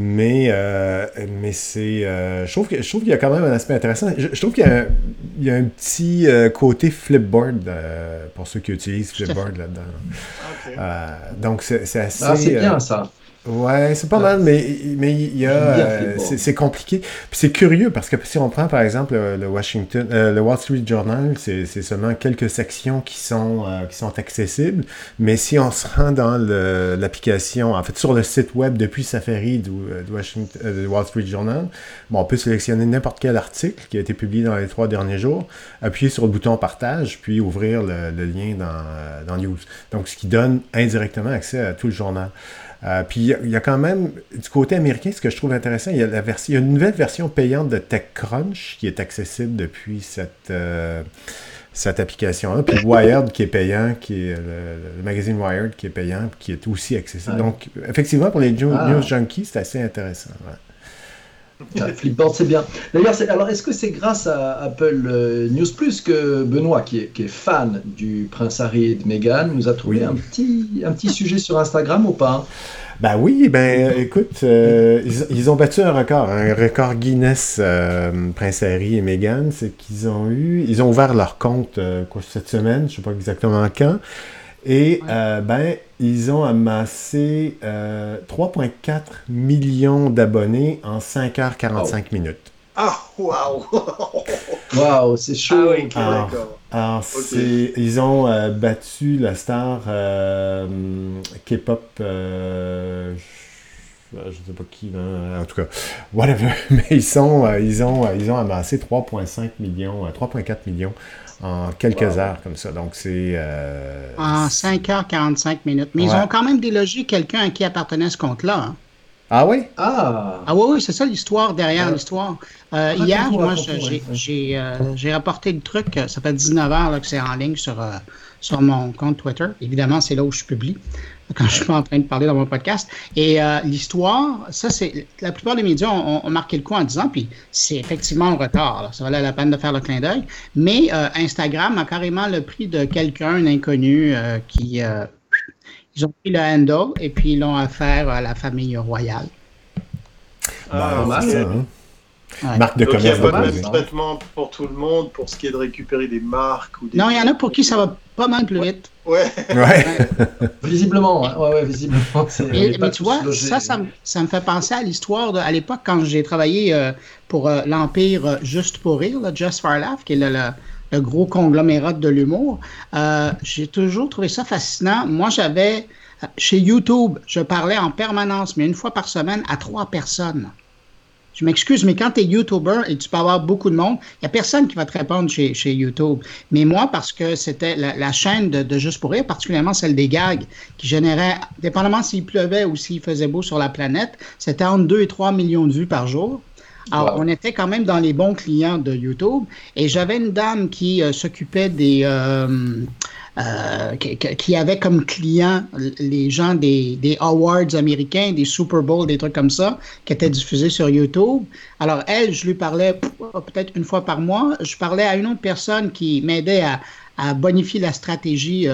A: Mais, euh, mais c'est. Euh, je trouve qu'il y a quand même un aspect intéressant. Je, trouve qu'il y, a un petit euh, côté flipboard pour ceux qui utilisent flipboard là-dedans. donc, c'est assez.
B: Ah, c'est bien ça.
A: Ouais, c'est pas mal, mais mais il y a euh, c'est compliqué. Puis c'est curieux parce que si on prend par exemple le, Washington, euh, le Wall Street Journal, c'est seulement quelques sections qui sont euh, qui sont accessibles. Mais si on se rend dans l'application, en fait sur le site web depuis Safari du, Washington, Wall Street Journal, bon, on peut sélectionner n'importe quel article qui a été publié dans les trois derniers jours, appuyer sur le bouton partage, puis ouvrir le, le lien dans dans News. Donc ce qui donne indirectement accès à tout le journal. Euh, puis il y, a quand même, du côté américain, ce que je trouve intéressant, il y a, la version, il y a une nouvelle version payante de TechCrunch qui est accessible depuis cette, euh, cette application-là. Puis Wired qui est payant, qui est le, magazine Wired qui est payant, qui est aussi accessible. Donc, effectivement, pour les news, ah. junkies, c'est assez intéressant.
B: Flipboard, c'est bien. D'ailleurs, alors est-ce que c'est grâce à Apple euh, News Plus que Benoît, qui est, fan du prince Harry et de Meghan, nous a trouvé un, petit, un petit sujet sur Instagram ou pas?
A: Ben oui, ben écoute, euh, ils, ont battu un record, un record Guinness, euh, Prince Harry et Meghan, c'est qu'ils ont eu, ils ont ouvert leur compte cette semaine, je sais pas exactement quand, Et ben, ils ont amassé 3,4 millions d'abonnés en 5h45 minutes.
C: Ah, waouh!
B: waouh, c'est chaud!
C: Ah,
A: alors, ils ont euh, battu la star euh, K-pop, euh, je, ne sais pas qui, en tout cas, whatever, mais ils, sont, ils, ont, ils ont amassé 3,5 millions, 3,4 millions en quelques heures comme ça. Donc, c'est.
D: en 5h45 minutes. Mais ils ont quand même délogé quelqu'un à qui appartenait ce compte-là. Hein.
A: Ah oui?
B: Ah!
D: Ah oui, oui, c'est ça l'histoire derrière l'histoire. Euh, hier, moi, euh, j'ai rapporté le truc, ça fait 19 heures que c'est en ligne sur, euh, sur mon compte Twitter. Évidemment, c'est là où je publie quand je suis pas en train de parler dans mon podcast. Et l'histoire, ça, c'est. La plupart des médias ont, marqué le coup en disant, puis c'est effectivement en retard, ça valait la peine de faire le clin d'œil. Mais Instagram a carrément le prix de quelqu'un, inconnu, qui ils ont pris le handle et puis ils l'ont affaire à la famille royale.
A: Ah,
C: hein? Marque de Donc, commerce. Il n'y a pas de même traitement pour tout le monde pour ce qui est de récupérer des marques ou des...
D: Non, il y en a pour qui ça va pas mal plus vite.
C: Ouais.
A: ouais.
B: visiblement, hein. ouais, ouais, visiblement.
D: mais tu vois, ça, ça, ça, me fait penser à l'histoire à l'époque quand j'ai travaillé euh, pour euh, l'Empire euh, Juste pour Rire, Just for Laugh, qui est le, le gros conglomérat de l'humour. Euh, j'ai toujours trouvé ça fascinant. Moi, j'avais, chez YouTube, je parlais en permanence, mais une fois par semaine, à trois personnes. Je m'excuse, mais quand tu es YouTuber et tu peux avoir beaucoup de monde, il n'y a personne qui va te répondre chez, chez YouTube. Mais moi, parce que c'était la, chaîne de, de, Juste pour rire, particulièrement celle des gags, qui générait, dépendamment s'il pleuvait ou s'il faisait beau sur la planète, c'était entre 2 et 3 millions de vues par jour. Alors, on était quand même dans les bons clients de YouTube. Et j'avais une dame qui euh, s'occupait des. Euh, euh, qui, avait comme client les gens des, des, awards américains, des Super Bowl, des trucs comme ça, qui étaient diffusés sur YouTube. Alors, elle, je lui parlais peut-être une fois par mois. Je parlais à une autre personne qui m'aidait à, bonifier la stratégie.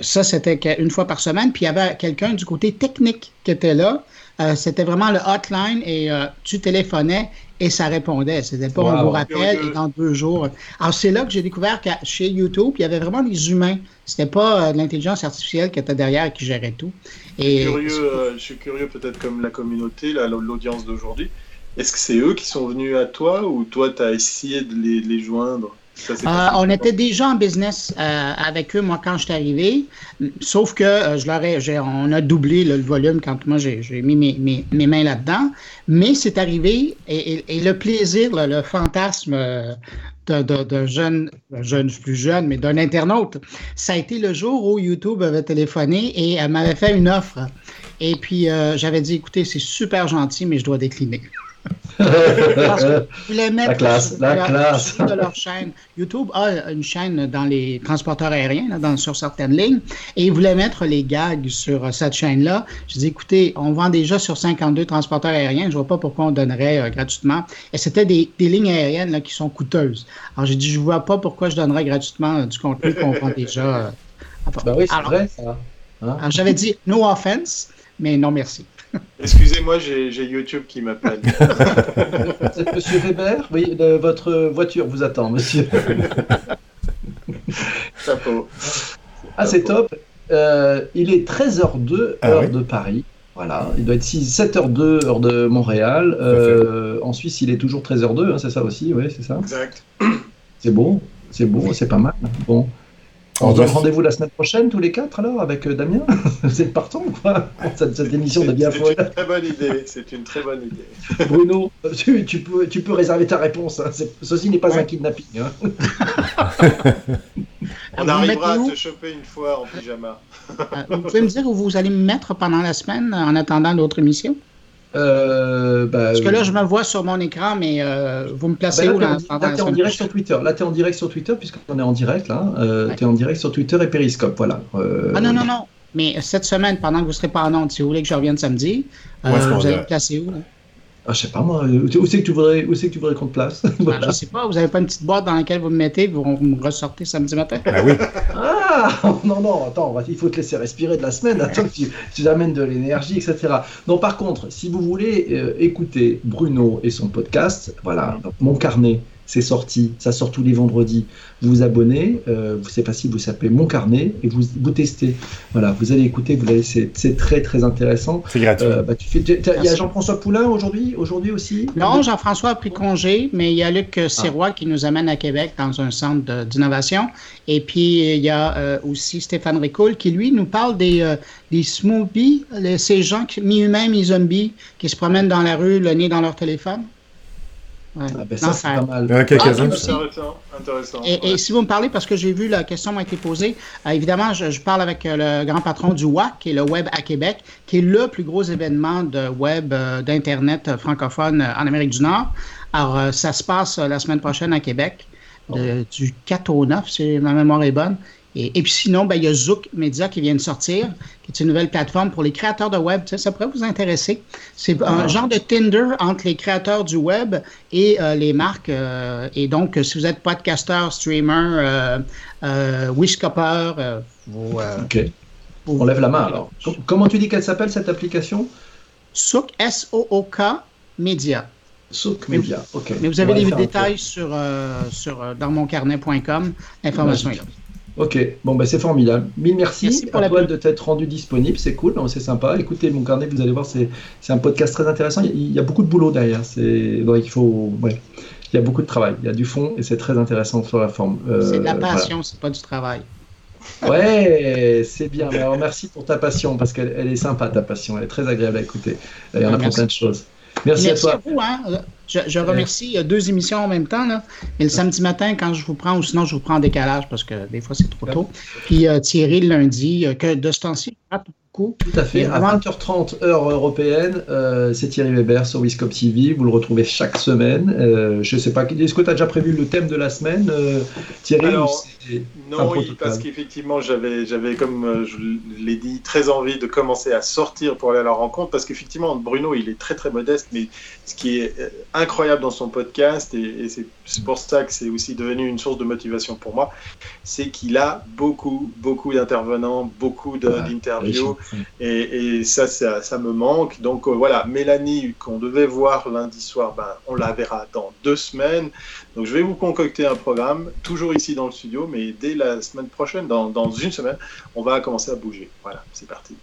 D: ça, c'était une fois par semaine. Puis il y avait quelqu'un du côté technique qui était là. Euh, c'était vraiment le hotline et euh, tu téléphonais et ça répondait. C'était pas un on vous rappelle et dans deux jours. Alors c'est là que j'ai découvert que chez YouTube, il y avait vraiment des humains. C'était pas euh, l'intelligence artificielle qui était derrière et qui gérait tout.
C: Et, je suis curieux, peut-être comme la communauté, l'audience d'aujourd'hui. Est-ce que c'est eux qui sont venus à toi ou toi tu as essayé de les joindre?
D: Euh, on était déjà en business euh, avec eux, moi, quand je suis arrivé. Sauf que euh, je leur ai, on a doublé le volume quand moi j'ai mis mes, mes, mains là-dedans. Mais c'est arrivé, et, le plaisir, le fantasme d'un jeune, jeune, plus jeune, mais d'un internaute, ça a été le jour où YouTube avait téléphoné et elle m'avait fait une offre. Et puis, j'avais dit, écoutez, c'est super gentil, mais je dois décliner. Parce que voulaient mettre
B: la classe, la classe.
D: de leur chaîne. YouTube a une chaîne dans les transporteurs aériens, dans, sur certaines lignes, et ils voulaient mettre les gags sur euh, cette chaîne-là. Je dis, écoutez, on vend déjà sur 52 transporteurs aériens, je vois pas pourquoi on donnerait euh, gratuitement. Et c'était des, des, lignes aériennes là, qui sont coûteuses. Alors j'ai dit, je vois pas pourquoi je donnerais gratuitement euh, du contenu qu'on vend déjà.
B: ben oui, c'est vrai ça.
D: Hein? J'avais dit, no offense, mais non merci.
C: Excusez-moi, j'ai YouTube qui m'appelle.
B: C'est Monsieur Weber Oui, votre voiture vous attend, monsieur.
C: Chapeau.
B: Ah, c'est top. Euh, il est 13h02, ah heure de Paris. Voilà, il doit être 6, 7h02, heure de Montréal. Euh, en Suisse, il est toujours 13h02, hein, c'est ça aussi, oui, c'est ça
C: Exact.
B: C'est bon, c'est bon, c'est pas mal. Bon. On se donne rendez-vous la semaine prochaine, tous les quatre, alors, avec euh, Damien? Vous êtes partant, quoi? Cette, cette émission de bien
C: C'est une très bonne idée, c'est une très bonne idée.
B: Bruno, tu, tu, peux, tu peux réserver ta réponse, hein. ceci n'est pas un kidnapping. Hein.
C: On arrivera à te choper une fois en pyjama.
D: Euh, vous pouvez me dire où vous allez me mettre pendant la semaine, en attendant l'autre émission
B: euh, bah,
D: Parce que là, je me vois sur mon écran, mais euh, vous me placez bah, où là,
B: Là, tu es en direct sur Twitter. Là, tu es en direct sur Twitter, puisqu'on est en direct, là. Euh, Tu es en direct sur Twitter et Periscope, voilà.
D: Euh, ah non, non, non. Mais cette semaine, pendant que vous ne serez pas en onde, si vous voulez que je revienne samedi, vous allez me placer où là?
B: Ah, je sais pas moi, où c'est que tu voudrais, où c'est que tu voudrais qu'on te place?
D: Voilà. Je sais pas, vous avez pas une petite boîte dans laquelle vous me mettez, vous, me ressortez samedi matin?
A: Ah oui.
B: ah non non, attends, il faut te laisser respirer de la semaine, attends tu, tu amènes de l'énergie, etc. Non, par contre, si vous voulez euh, écouter Bruno et son podcast, voilà, donc mon carnet c'est sorti, ça sort tous les vendredis. Vous vous abonnez, euh, c'est facile, vous s'appelez Mon Carnet et vous, vous testez. Voilà, vous allez écouter, vous allez, c'est très très intéressant.
A: C'est gratuit. Euh,
B: bah, il y a Jean-François Poulain aujourd'hui, aujourd'hui aussi?
D: Non, Jean-François a pris congé, mais il y a Luc ah. Sirois qui nous amène à Québec dans un centre d'innovation. Et puis il y a euh, aussi Stéphane Ricoul qui lui nous parle des, euh, des smoothies, ces gens mi-humains, mi-zombies qui se promènent dans la rue, le nez dans leur téléphone.
B: Ah ben ça, c'est pas mal.
C: intéressant.
D: Et, si vous me parlez, parce que j'ai vu la question m'a été posée, euh, évidemment, je, parle avec euh, le grand patron du WAC, qui est le Web à Québec, qui est le plus gros événement de web, euh, d'Internet francophone en Amérique du Nord. Alors, ça se passe la semaine prochaine à Québec, du 4 au 9, si ma mémoire est bonne. Et, puis sinon, ben, il y a Zook Media qui vient de sortir, qui est une nouvelle plateforme pour les créateurs de web. Ça, pourrait vous intéresser. C'est un ah. genre de Tinder entre les créateurs du web et euh, les marques. Euh, et donc, si vous êtes podcaster, streamer, euh, euh wishcopper,
B: vous, OK. On lève la main alors. Comment tu dis qu'elle s'appelle cette application?
D: Sook, S-O-O-K, Media.
B: Souk Media, OK.
D: Mais vous avez les détails sur, sur, dans moncarnet.com. L'information est là.
B: Ok, bon ben c'est formidable. Mille merci, pour la toi de t'être rendu disponible, c'est cool, c'est sympa. Écoutez mon carnet, vous allez voir, c'est un podcast très intéressant. Il y, a, beaucoup de boulot derrière. il faut, il y a beaucoup de travail, il y a du fond et c'est très intéressant sur la forme.
D: Euh, c'est de la passion, c'est pas du travail.
B: Ouais, c'est bien. Alors merci pour ta passion parce qu'elle est sympa ta passion, elle est très agréable à écouter. Il y en a pour plein de choses. Merci, à toi.
D: vous, hein. Je, remercie deux émissions en même temps. Là. Mais le samedi matin, quand je vous prends, ou sinon je vous prends en décalage parce que des fois c'est trop tôt. Puis euh, Thierry le lundi, euh, que de ce temps-ci,
B: tout à fait. À 20h30 heure européenne, euh, c'est Thierry Weber sur Wiscop TV. Vous le retrouvez chaque semaine. Euh, je ne sais pas, est-ce que tu as déjà prévu le thème de la semaine, euh, Thierry
C: Alors, Non, oui, parce qu'effectivement, j'avais, j'avais, comme je l'ai dit, très envie de commencer à sortir pour aller à la rencontre. Parce qu'effectivement, Bruno, il est très très modeste, mais ce qui est incroyable dans son podcast, et, c'est pour ça que c'est aussi devenu une source de motivation pour moi, c'est qu'il a beaucoup, beaucoup d'intervenants, beaucoup d'interviews. Et, ça, ça, me manque. Donc euh, voilà, Mélanie, qu'on devait voir lundi soir, ben, on la verra dans deux semaines. Donc je vais vous concocter un programme, toujours ici dans le studio, mais dès la semaine prochaine, dans, une semaine, on va commencer à bouger. Voilà, c'est parti.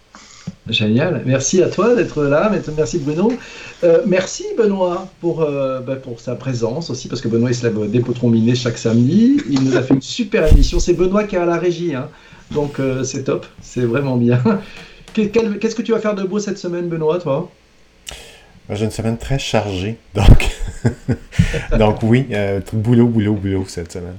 B: Génial. Merci à toi d'être là. Merci Bruno. Euh, merci Benoît pour, euh, ben, pour sa présence aussi, parce que Benoît il se lève des potrons chaque samedi. Il nous a fait une super émission. C'est Benoît qui est à la régie. Hein. Donc c'est top. C'est vraiment bien. Qu'est-ce que tu vas faire de beau cette semaine, Benoît, toi?
A: J'ai une semaine très chargée, donc, donc oui, euh, boulot, boulot, boulot cette semaine.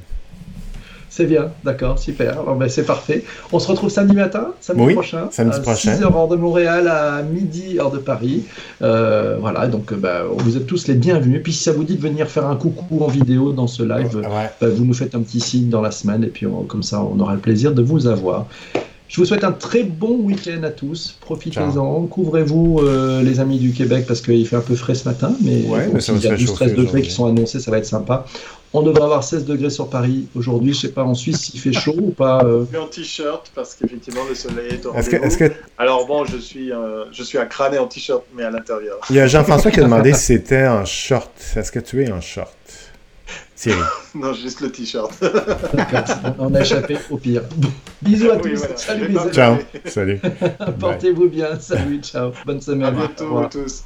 B: C'est bien, d'accord, super. ben, c'est parfait. On se retrouve samedi matin, samedi prochain.
A: Samedi à 6h
B: heure de Montréal, à midi heure de Paris. Euh, voilà, donc ben, vous êtes tous les bienvenus. Puis si ça vous dit de venir faire un coucou en vidéo dans ce live, ben, vous nous faites un petit signe dans la semaine et puis comme ça on aura le plaisir de vous avoir. Je vous souhaite un très bon week-end à tous. Profitez-en. Couvrez-vous, euh, les amis du Québec, parce qu'il fait un peu frais ce matin. Mais, il y a 12-13 degrés qui sont annoncés, ça va être sympa. On devrait avoir 16 degrés sur Paris aujourd'hui. Je sais pas en Suisse s'il fait chaud ou pas.
C: Euh... Je suis en t-shirt parce qu'effectivement le soleil est au rendez-vous. Que... Alors bon, je suis, euh, je suis à crâner en t-shirt, mais à l'intérieur.
A: Il y a Jean-François qui a demandé si c'était en short. Est-ce que tu es en short?
C: non, juste le t-shirt.
B: on a échappé au pire. Bisous à tous. Salut,
A: Ciao. Salut.
B: Portez-vous bien. Salut, ciao. Bonne semaine.
C: À bientôt à tous.